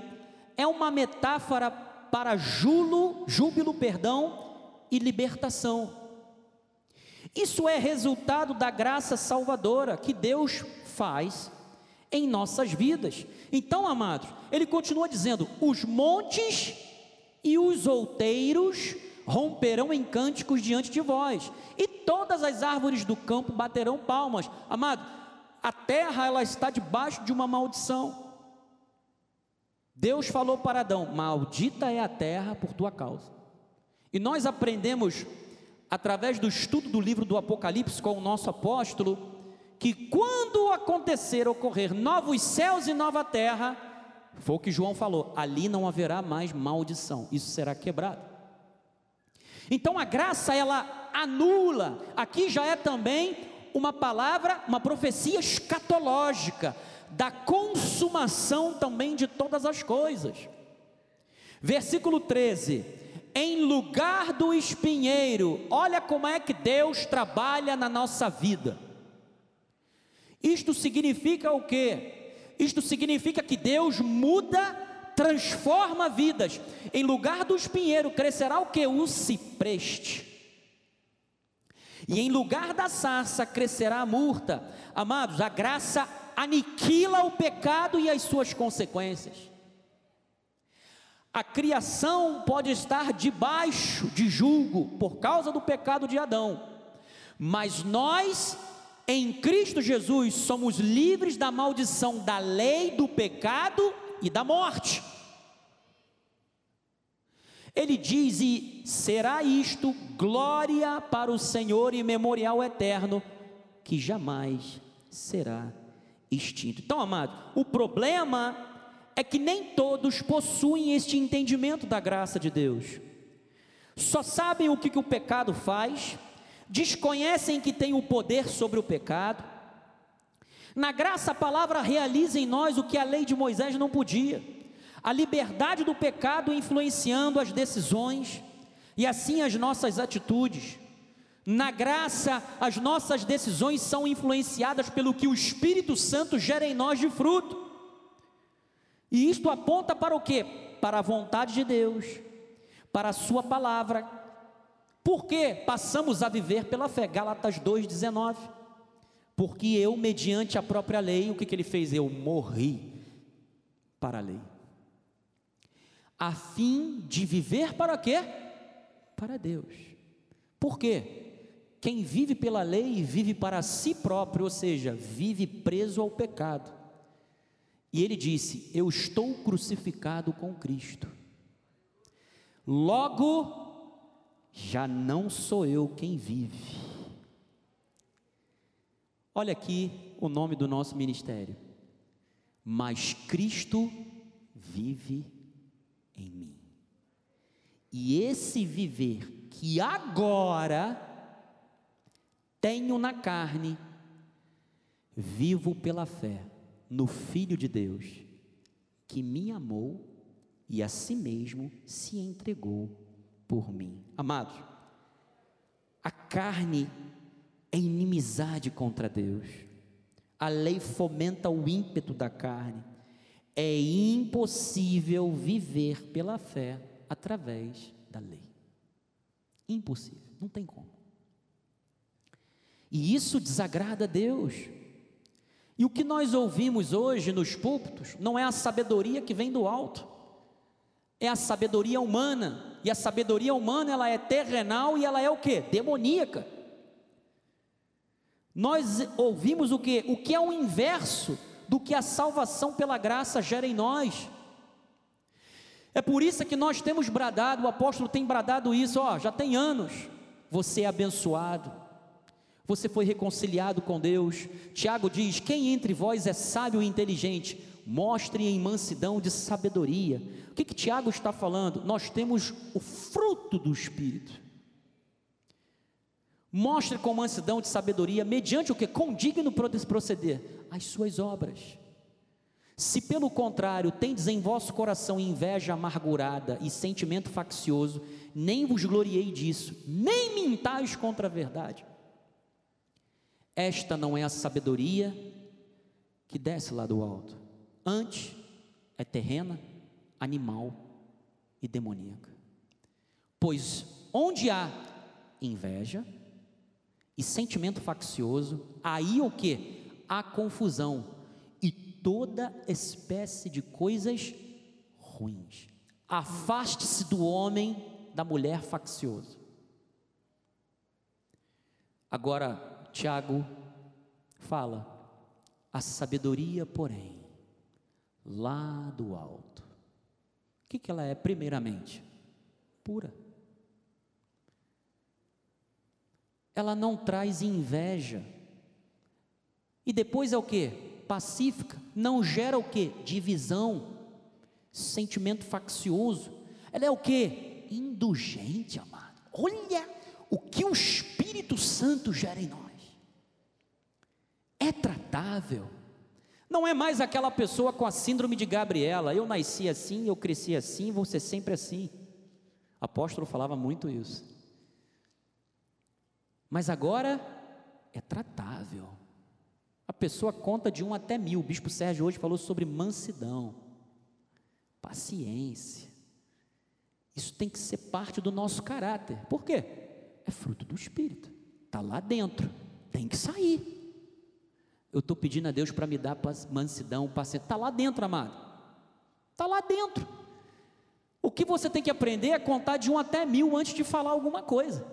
é uma metáfora para julo, júbilo, perdão, e libertação. Isso é resultado da graça salvadora que Deus faz em nossas vidas. Então, amados, ele continua dizendo: os montes e os outeiros romperão em cânticos diante de vós, e todas as árvores do campo baterão palmas. Amado, a terra ela está debaixo de uma maldição. Deus falou para Adão: Maldita é a terra por tua causa. E nós aprendemos através do estudo do livro do Apocalipse com o nosso apóstolo que quando acontecer, ocorrer novos céus e nova terra, foi o que João falou, ali não haverá mais maldição, isso será quebrado. Então a graça ela anula, aqui já é também uma palavra, uma profecia escatológica, da consumação também de todas as coisas. Versículo 13: em lugar do espinheiro. Olha como é que Deus trabalha na nossa vida. Isto significa o quê? Isto significa que Deus muda, transforma vidas. Em lugar do espinheiro crescerá o que? O cipreste. E em lugar da sarça crescerá a murta. Amados, a graça aniquila o pecado e as suas consequências. A criação pode estar debaixo de julgo por causa do pecado de Adão, mas nós, em Cristo Jesus, somos livres da maldição da lei, do pecado e da morte. Ele diz: E será isto glória para o Senhor e memorial eterno, que jamais será extinto. Então, amado, o problema é que nem todos possuem este entendimento da graça de Deus. Só sabem o que, que o pecado faz, desconhecem que tem o poder sobre o pecado. Na graça, a palavra realiza em nós o que a lei de Moisés não podia. A liberdade do pecado influenciando as decisões e assim as nossas atitudes. Na graça, as nossas decisões são influenciadas pelo que o Espírito Santo gera em nós de fruto. E isto aponta para o quê? Para a vontade de Deus, para a Sua palavra. Por que passamos a viver pela fé? Gálatas 2,19. Porque eu, mediante a própria lei, o que, que ele fez? Eu morri para a lei. A fim de viver para quê? Para Deus. Por quê? Quem vive pela lei vive para si próprio, ou seja, vive preso ao pecado. E ele disse: Eu estou crucificado com Cristo. Logo, já não sou eu quem vive. Olha aqui o nome do nosso ministério. Mas Cristo vive em mim. E esse viver que agora tenho na carne, vivo pela fé no Filho de Deus, que me amou e a si mesmo se entregou por mim. Amados, a carne é inimizade contra Deus, a lei fomenta o ímpeto da carne, é impossível viver pela fé através da lei. Impossível, não tem como. E isso desagrada a Deus. E o que nós ouvimos hoje nos púlpitos não é a sabedoria que vem do alto, é a sabedoria humana. E a sabedoria humana ela é terrenal e ela é o que? Demoníaca. Nós ouvimos o que? O que é o inverso do que a salvação pela graça gera em nós. É por isso que nós temos bradado, o apóstolo tem bradado isso, ó, já tem anos. Você é abençoado, você foi reconciliado com Deus. Tiago diz: Quem entre vós é sábio e inteligente? Mostre em mansidão de sabedoria. O que, que Tiago está falando? Nós temos o fruto do Espírito. Mostre com mansidão de sabedoria, mediante o que? Com digno proceder, as suas obras. Se pelo contrário tendes em vosso coração inveja amargurada e sentimento faccioso, nem vos gloriei disso, nem mintais contra a verdade. Esta não é a sabedoria que desce lá do alto. Antes é terrena, animal e demoníaca. Pois onde há inveja e sentimento faccioso, aí o que? Há confusão e toda espécie de coisas ruins. Afaste-se do homem, da mulher faccioso. Agora, Tiago fala: a sabedoria, porém, lá do alto. O que, que ela é, primeiramente? Pura. Ela não traz inveja. E depois é o que? Pacífica. Não gera o que? Divisão, sentimento faccioso. Ela é o que? Indulgente, amado. Olha o que o Espírito Santo gera em nós é tratável. Não é mais aquela pessoa com a síndrome de Gabriela. Eu nasci assim, eu cresci assim, vou ser sempre assim. Apóstolo falava muito isso. Mas agora é tratável. A pessoa conta de um até mil. O bispo Sérgio hoje falou sobre mansidão, paciência. Isso tem que ser parte do nosso caráter. Por quê? É fruto do Espírito. Está lá dentro. Tem que sair. Eu estou pedindo a Deus para me dar mansidão, paciência. Está lá dentro, amado. Está lá dentro. O que você tem que aprender é contar de um até mil antes de falar alguma coisa.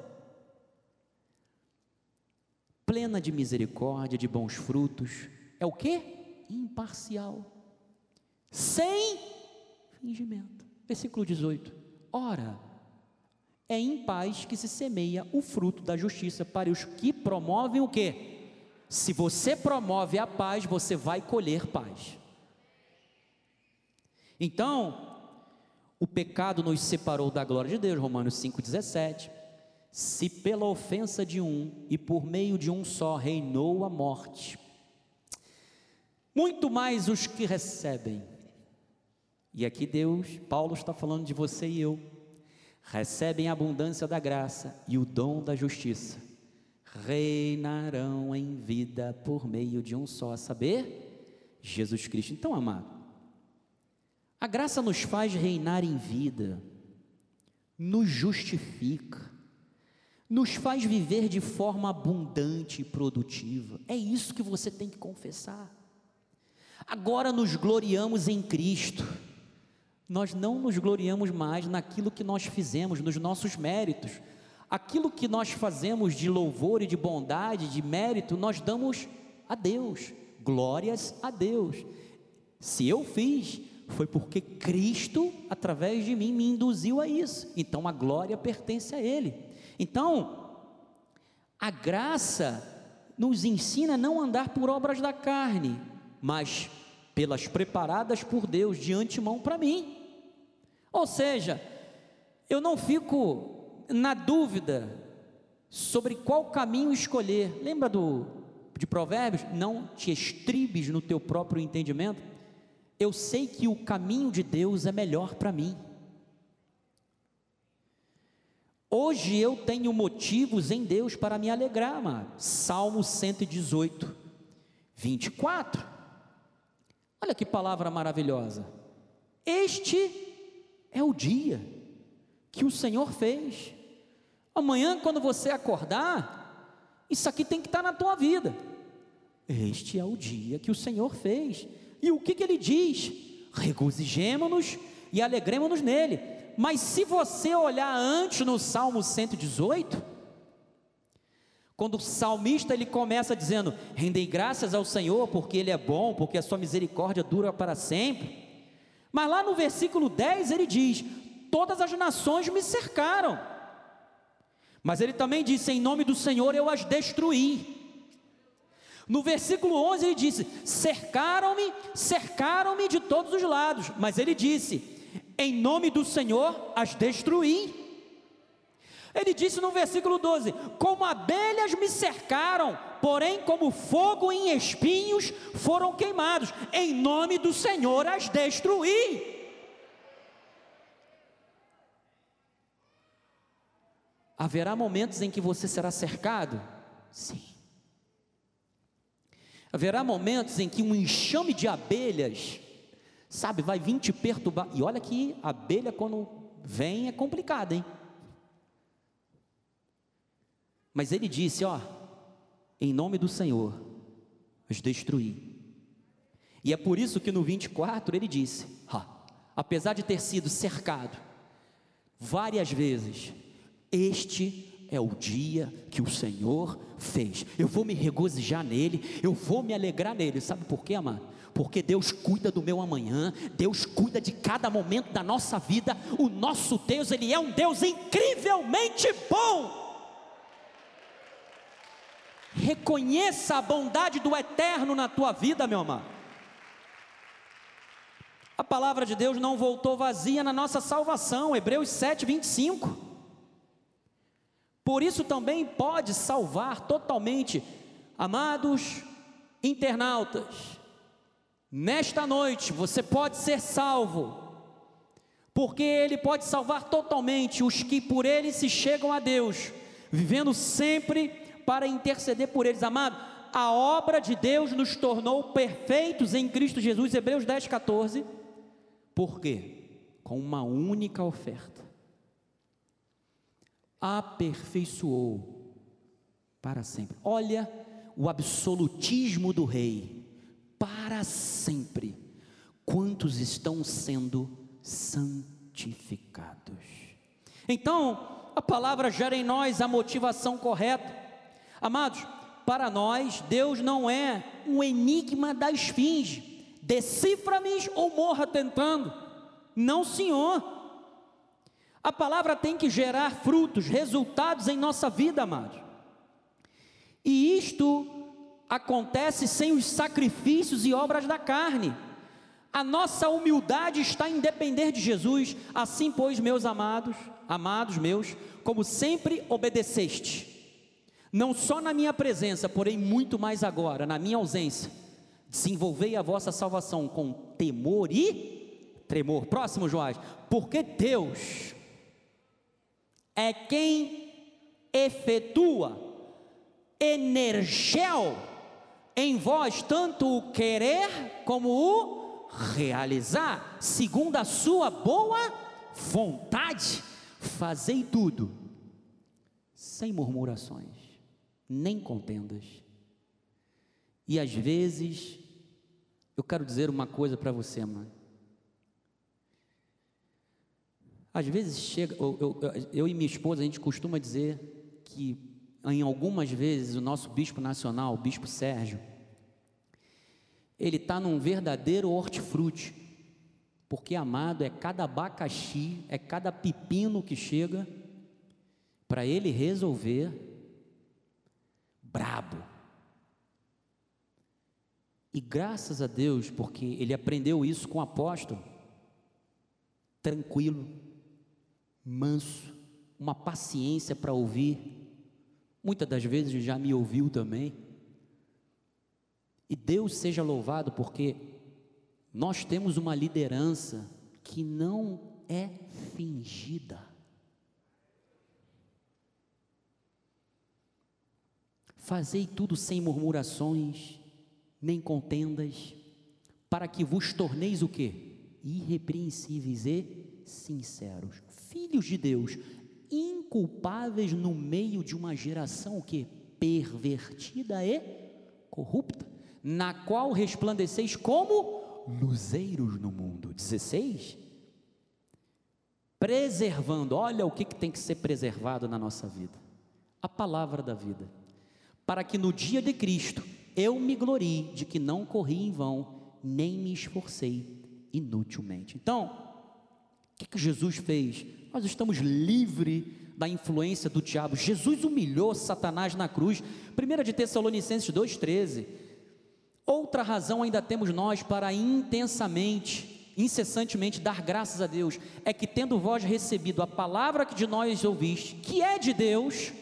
Plena de misericórdia, de bons frutos. É o que? Imparcial. Sem fingimento. Versículo 18. Ora, é em paz que se semeia o fruto da justiça para os que promovem o que? Se você promove a paz, você vai colher paz. Então, o pecado nos separou da glória de Deus, Romanos 5,17. Se pela ofensa de um e por meio de um só reinou a morte, muito mais os que recebem. E aqui Deus, Paulo está falando de você e eu, recebem a abundância da graça e o dom da justiça reinarão em vida por meio de um só, a saber, Jesus Cristo. Então, amado, a graça nos faz reinar em vida, nos justifica, nos faz viver de forma abundante e produtiva. É isso que você tem que confessar. Agora nos gloriamos em Cristo. Nós não nos gloriamos mais naquilo que nós fizemos, nos nossos méritos aquilo que nós fazemos de louvor e de bondade, de mérito, nós damos a Deus, glórias a Deus. Se eu fiz, foi porque Cristo, através de mim, me induziu a isso. Então a glória pertence a Ele. Então, a graça nos ensina a não andar por obras da carne, mas pelas preparadas por Deus de antemão para mim. Ou seja, eu não fico na dúvida sobre qual caminho escolher, lembra do de Provérbios? Não te estribes no teu próprio entendimento. Eu sei que o caminho de Deus é melhor para mim. Hoje eu tenho motivos em Deus para me alegrar, amado. Salmo 118, 24. Olha que palavra maravilhosa. Este é o dia que o Senhor fez. Amanhã, quando você acordar, isso aqui tem que estar na tua vida. Este é o dia que o Senhor fez. E o que, que ele diz? Regozijemos-nos e alegremos-nos nele. Mas se você olhar antes no Salmo 118, quando o salmista ele começa dizendo: "Rendei graças ao Senhor, porque ele é bom, porque a sua misericórdia dura para sempre". Mas lá no versículo 10 ele diz: "Todas as nações me cercaram, mas ele também disse: Em nome do Senhor eu as destruí. No versículo 11 ele disse: Cercaram-me, cercaram-me de todos os lados. Mas ele disse: Em nome do Senhor as destruí. Ele disse no versículo 12: Como abelhas me cercaram, porém, como fogo em espinhos foram queimados. Em nome do Senhor as destruí. Haverá momentos em que você será cercado? Sim. Haverá momentos em que um enxame de abelhas, sabe, vai vir te perturbar. E olha que abelha, quando vem, é complicada, hein? Mas ele disse: Ó, em nome do Senhor, os destruí. E é por isso que no 24 ele disse: ó, apesar de ter sido cercado várias vezes, este é o dia que o Senhor fez. Eu vou me regozijar nele, eu vou me alegrar nele. Sabe por quê, amado? Porque Deus cuida do meu amanhã, Deus cuida de cada momento da nossa vida. O nosso Deus, ele é um Deus incrivelmente bom. Reconheça a bondade do eterno na tua vida, meu amado. A palavra de Deus não voltou vazia na nossa salvação, Hebreus 7, 25. Por isso também pode salvar totalmente. Amados internautas, nesta noite você pode ser salvo porque Ele pode salvar totalmente os que por Ele se chegam a Deus, vivendo sempre para interceder por eles. Amado, a obra de Deus nos tornou perfeitos em Cristo Jesus, Hebreus 10, 14. Por quê? Com uma única oferta. Aperfeiçoou para sempre. Olha o absolutismo do rei. Para sempre. Quantos estão sendo santificados? Então, a palavra gera em nós a motivação correta. Amados, para nós, Deus não é um enigma da esfinge. Decifra-me ou morra tentando. Não, Senhor. A palavra tem que gerar frutos, resultados em nossa vida, amados. E isto acontece sem os sacrifícios e obras da carne. A nossa humildade está em depender de Jesus. Assim, pois, meus amados, amados meus, como sempre obedeceste não só na minha presença, porém muito mais agora, na minha ausência. Desenvolvei a vossa salvação com temor e tremor. Próximo, Joás. Porque Deus é quem efetua energel em vós tanto o querer como o realizar, segundo a sua boa vontade. Fazei tudo sem murmurações nem contendas. E às vezes, eu quero dizer uma coisa para você, mãe. Às vezes chega, eu, eu, eu, e minha esposa, a gente costuma dizer que, em algumas vezes, o nosso bispo nacional, o bispo Sérgio, ele está num verdadeiro hortifruti, porque amado é cada abacaxi, é cada pepino que chega, para ele resolver brabo. E graças a Deus, porque ele aprendeu isso com o apóstolo, tranquilo, manso, uma paciência para ouvir. Muitas das vezes já me ouviu também. E Deus seja louvado porque nós temos uma liderança que não é fingida. Fazei tudo sem murmurações, nem contendas, para que vos torneis o quê? Irrepreensíveis e sinceros, filhos de Deus, inculpáveis no meio de uma geração que pervertida e corrupta, na qual resplandeceis como luzeiros no mundo. 16 preservando, olha o que, que tem que ser preservado na nossa vida: a palavra da vida para que no dia de Cristo eu me glorie de que não corri em vão, nem me esforcei inutilmente. Então, o que, que Jesus fez? Nós estamos livres da influência do diabo. Jesus humilhou Satanás na cruz. 1 de Tessalonicenses 2,13. Outra razão ainda temos nós para intensamente, incessantemente dar graças a Deus, é que tendo vós recebido a palavra que de nós ouviste, que é de Deus,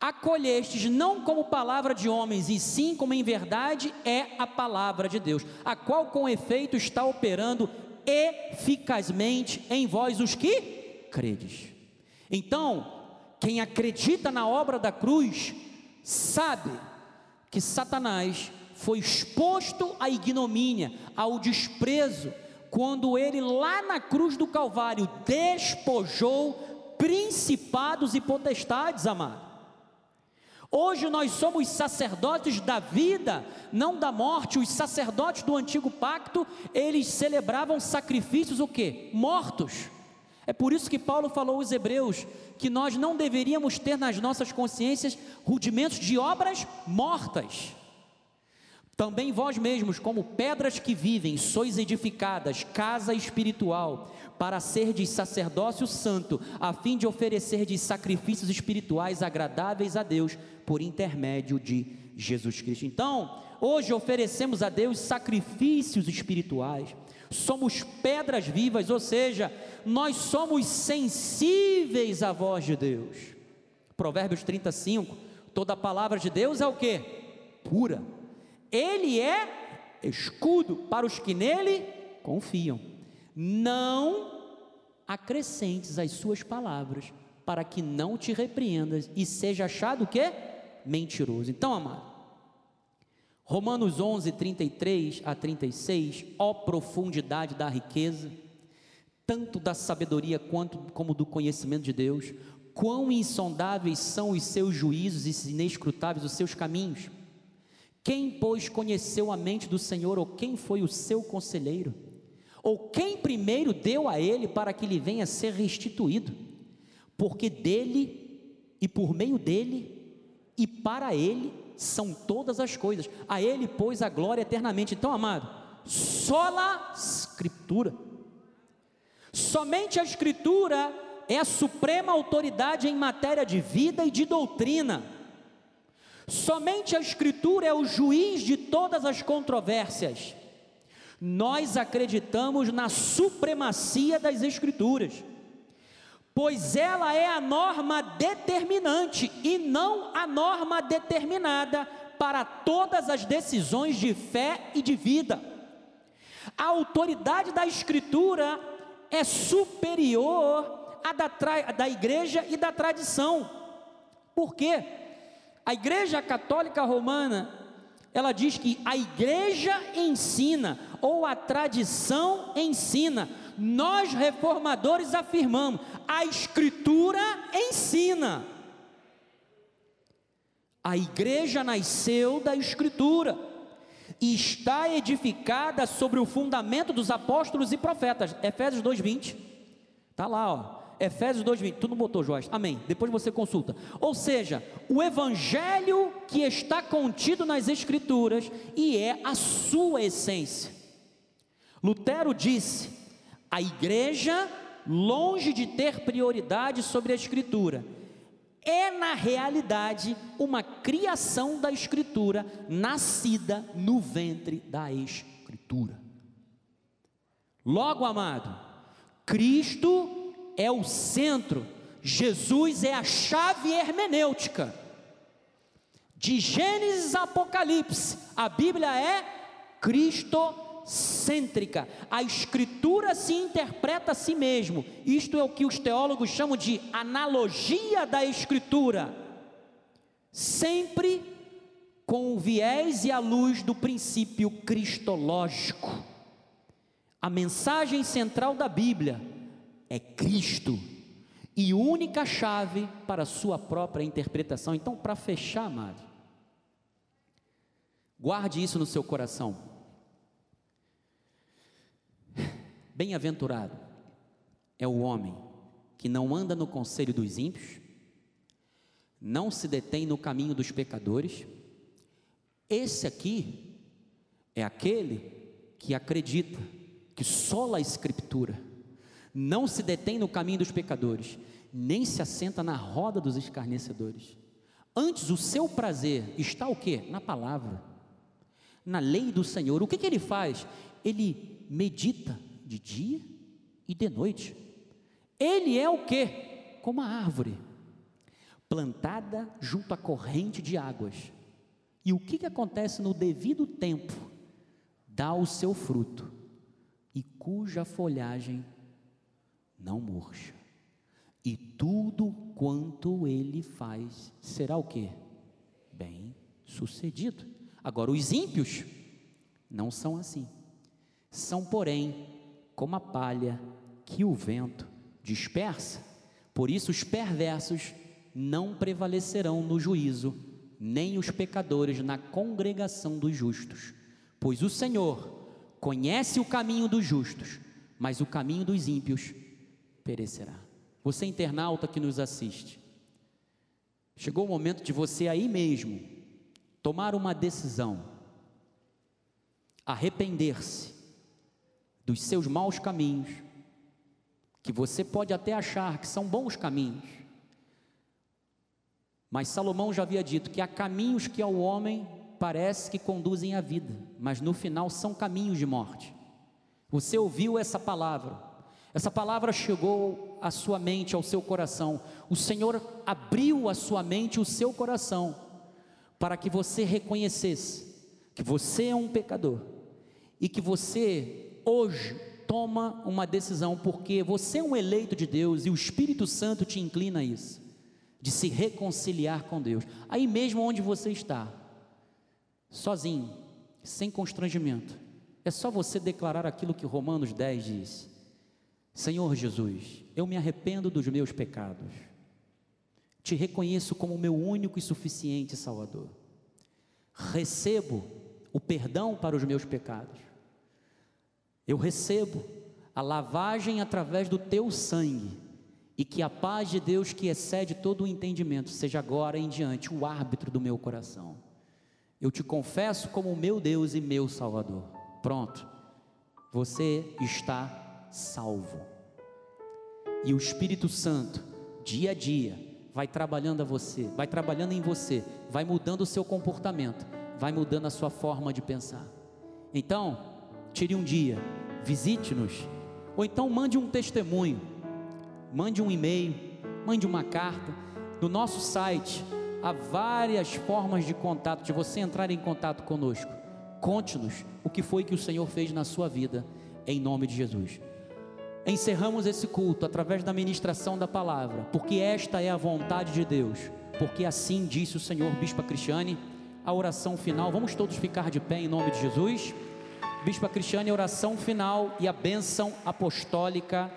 acolhestes não como palavra de homens, e sim como em verdade é a palavra de Deus, a qual com efeito está operando eficazmente em vós os que credes. Então, quem acredita na obra da cruz, sabe que Satanás foi exposto à ignomínia, ao desprezo, quando ele lá na cruz do Calvário despojou principados e potestades, amado. Hoje nós somos sacerdotes da vida, não da morte. Os sacerdotes do antigo pacto, eles celebravam sacrifícios o quê? Mortos. É por isso que Paulo falou aos Hebreus que nós não deveríamos ter nas nossas consciências rudimentos de obras mortas. Também vós mesmos, como pedras que vivem, sois edificadas, casa espiritual, para serdes sacerdócio santo, a fim de oferecerdes sacrifícios espirituais agradáveis a Deus, por intermédio de Jesus Cristo. Então, hoje oferecemos a Deus sacrifícios espirituais, somos pedras vivas, ou seja, nós somos sensíveis à voz de Deus. Provérbios 35, toda a palavra de Deus é o que? Pura ele é escudo para os que nele confiam. Não acrescentes as suas palavras, para que não te repreendas e seja achado o quê? Mentiroso. Então, amado, Romanos 11, 33 a 36, ó profundidade da riqueza, tanto da sabedoria quanto como do conhecimento de Deus, quão insondáveis são os seus juízos e inescrutáveis os seus caminhos. Quem, pois, conheceu a mente do Senhor, ou quem foi o seu conselheiro? Ou quem primeiro deu a ele para que lhe venha a ser restituído? Porque dele e por meio dele e para ele são todas as coisas. A ele, pois, a glória eternamente. Então, amado, sola escritura. Somente a escritura é a suprema autoridade em matéria de vida e de doutrina. Somente a Escritura é o juiz de todas as controvérsias. Nós acreditamos na supremacia das Escrituras, pois ela é a norma determinante e não a norma determinada para todas as decisões de fé e de vida. A autoridade da Escritura é superior a da, da igreja e da tradição. Por quê? A igreja católica romana, ela diz que a igreja ensina, ou a tradição ensina. Nós reformadores afirmamos, a escritura ensina. A igreja nasceu da escritura e está edificada sobre o fundamento dos apóstolos e profetas. Efésios 2:20. Tá lá, ó. Efésios 2:20. Tu não botou, Joás? Amém. Depois você consulta. Ou seja, o evangelho que está contido nas escrituras e é a sua essência. Lutero disse: a igreja, longe de ter prioridade sobre a escritura, é na realidade uma criação da escritura nascida no ventre da escritura. Logo, amado, Cristo é o centro, Jesus é a chave hermenêutica. De Gênesis a Apocalipse, a Bíblia é cristocêntrica. A Escritura se interpreta a si mesmo. Isto é o que os teólogos chamam de analogia da Escritura. Sempre com o viés e a luz do princípio cristológico. A mensagem central da Bíblia é Cristo e única chave para a sua própria interpretação. Então, para fechar, amado, guarde isso no seu coração. Bem-aventurado é o homem que não anda no conselho dos ímpios, não se detém no caminho dos pecadores. Esse aqui é aquele que acredita que só a Escritura não se detém no caminho dos pecadores, nem se assenta na roda dos escarnecedores. Antes, o seu prazer está o que? Na palavra, na lei do Senhor. O que, que ele faz? Ele medita de dia e de noite. Ele é o que? Como a árvore, plantada junto à corrente de águas. E o que, que acontece no devido tempo? Dá o seu fruto, e cuja folhagem não murcha. E tudo quanto ele faz será o que? Bem sucedido. Agora, os ímpios não são assim. São, porém, como a palha que o vento dispersa. Por isso, os perversos não prevalecerão no juízo, nem os pecadores na congregação dos justos. Pois o Senhor conhece o caminho dos justos, mas o caminho dos ímpios perecerá. Você internauta que nos assiste, chegou o momento de você aí mesmo tomar uma decisão, arrepender-se dos seus maus caminhos, que você pode até achar que são bons caminhos, mas Salomão já havia dito que há caminhos que ao homem parece que conduzem à vida, mas no final são caminhos de morte. Você ouviu essa palavra, essa palavra chegou à sua mente, ao seu coração. O Senhor abriu a sua mente, o seu coração, para que você reconhecesse que você é um pecador e que você hoje toma uma decisão, porque você é um eleito de Deus e o Espírito Santo te inclina a isso, de se reconciliar com Deus, aí mesmo onde você está, sozinho, sem constrangimento, é só você declarar aquilo que Romanos 10 diz: Senhor Jesus, eu me arrependo dos meus pecados, te reconheço como meu único e suficiente Salvador, recebo o perdão para os meus pecados eu recebo a lavagem através do teu sangue, e que a paz de Deus, que excede todo o entendimento, seja agora em diante o árbitro do meu coração. Eu te confesso como meu Deus e meu Salvador. Pronto, você está salvo. E o Espírito Santo, dia a dia, vai trabalhando a você, vai trabalhando em você, vai mudando o seu comportamento, vai mudando a sua forma de pensar. Então, tire um dia visite-nos, ou então mande um testemunho, mande um e-mail, mande uma carta. No nosso site há várias formas de contato, de você entrar em contato conosco. Conte-nos o que foi que o Senhor fez na sua vida, em nome de Jesus. Encerramos esse culto através da ministração da palavra, porque esta é a vontade de Deus, porque assim disse o Senhor, Bispa Cristiane. A oração final, vamos todos ficar de pé em nome de Jesus. Bispa Cristiane, oração final e a bênção apostólica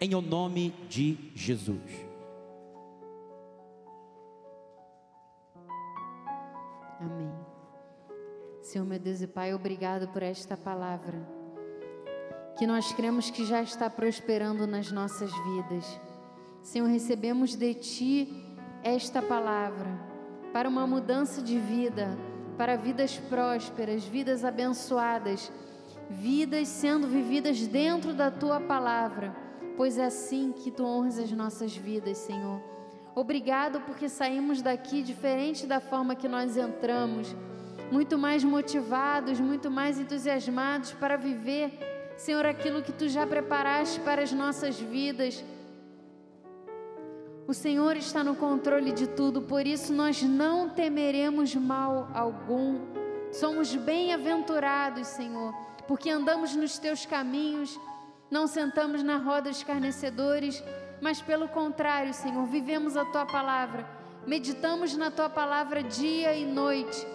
em o nome de Jesus. Amém. Senhor meu Deus e Pai, obrigado por esta palavra, que nós cremos que já está prosperando nas nossas vidas. Senhor, recebemos de Ti esta palavra para uma mudança de vida, para vidas prósperas, vidas abençoadas vidas sendo vividas dentro da tua palavra, pois é assim que tu honras as nossas vidas, Senhor. Obrigado porque saímos daqui diferente da forma que nós entramos, muito mais motivados, muito mais entusiasmados para viver, Senhor, aquilo que tu já preparaste para as nossas vidas. O Senhor está no controle de tudo, por isso nós não temeremos mal algum. Somos bem-aventurados, Senhor porque andamos nos teus caminhos, não sentamos na roda dos escarnecedores, mas pelo contrário, Senhor, vivemos a tua palavra, meditamos na tua palavra dia e noite,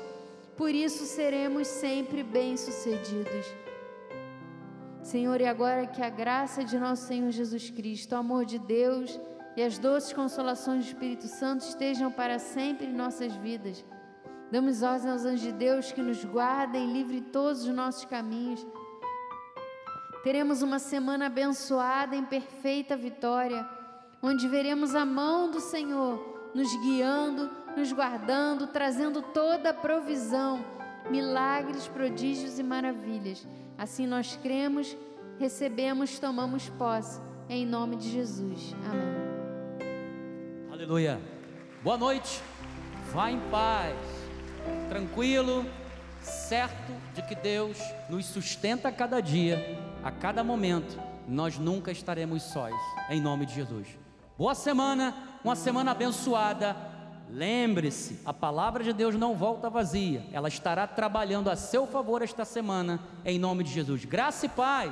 por isso seremos sempre bem-sucedidos. Senhor, e agora que a graça de nosso Senhor Jesus Cristo, o amor de Deus e as doces consolações do Espírito Santo estejam para sempre em nossas vidas Damos ordem aos anjos de Deus que nos guardem, livre todos os nossos caminhos. Teremos uma semana abençoada em perfeita vitória, onde veremos a mão do Senhor nos guiando, nos guardando, trazendo toda a provisão, milagres, prodígios e maravilhas. Assim nós cremos, recebemos, tomamos posse, em nome de Jesus. Amém. Aleluia. Boa noite. Vá em paz tranquilo, certo de que Deus nos sustenta a cada dia, a cada momento. Nós nunca estaremos sós, em nome de Jesus. Boa semana, uma semana abençoada. Lembre-se, a palavra de Deus não volta vazia. Ela estará trabalhando a seu favor esta semana, em nome de Jesus. Graça e paz.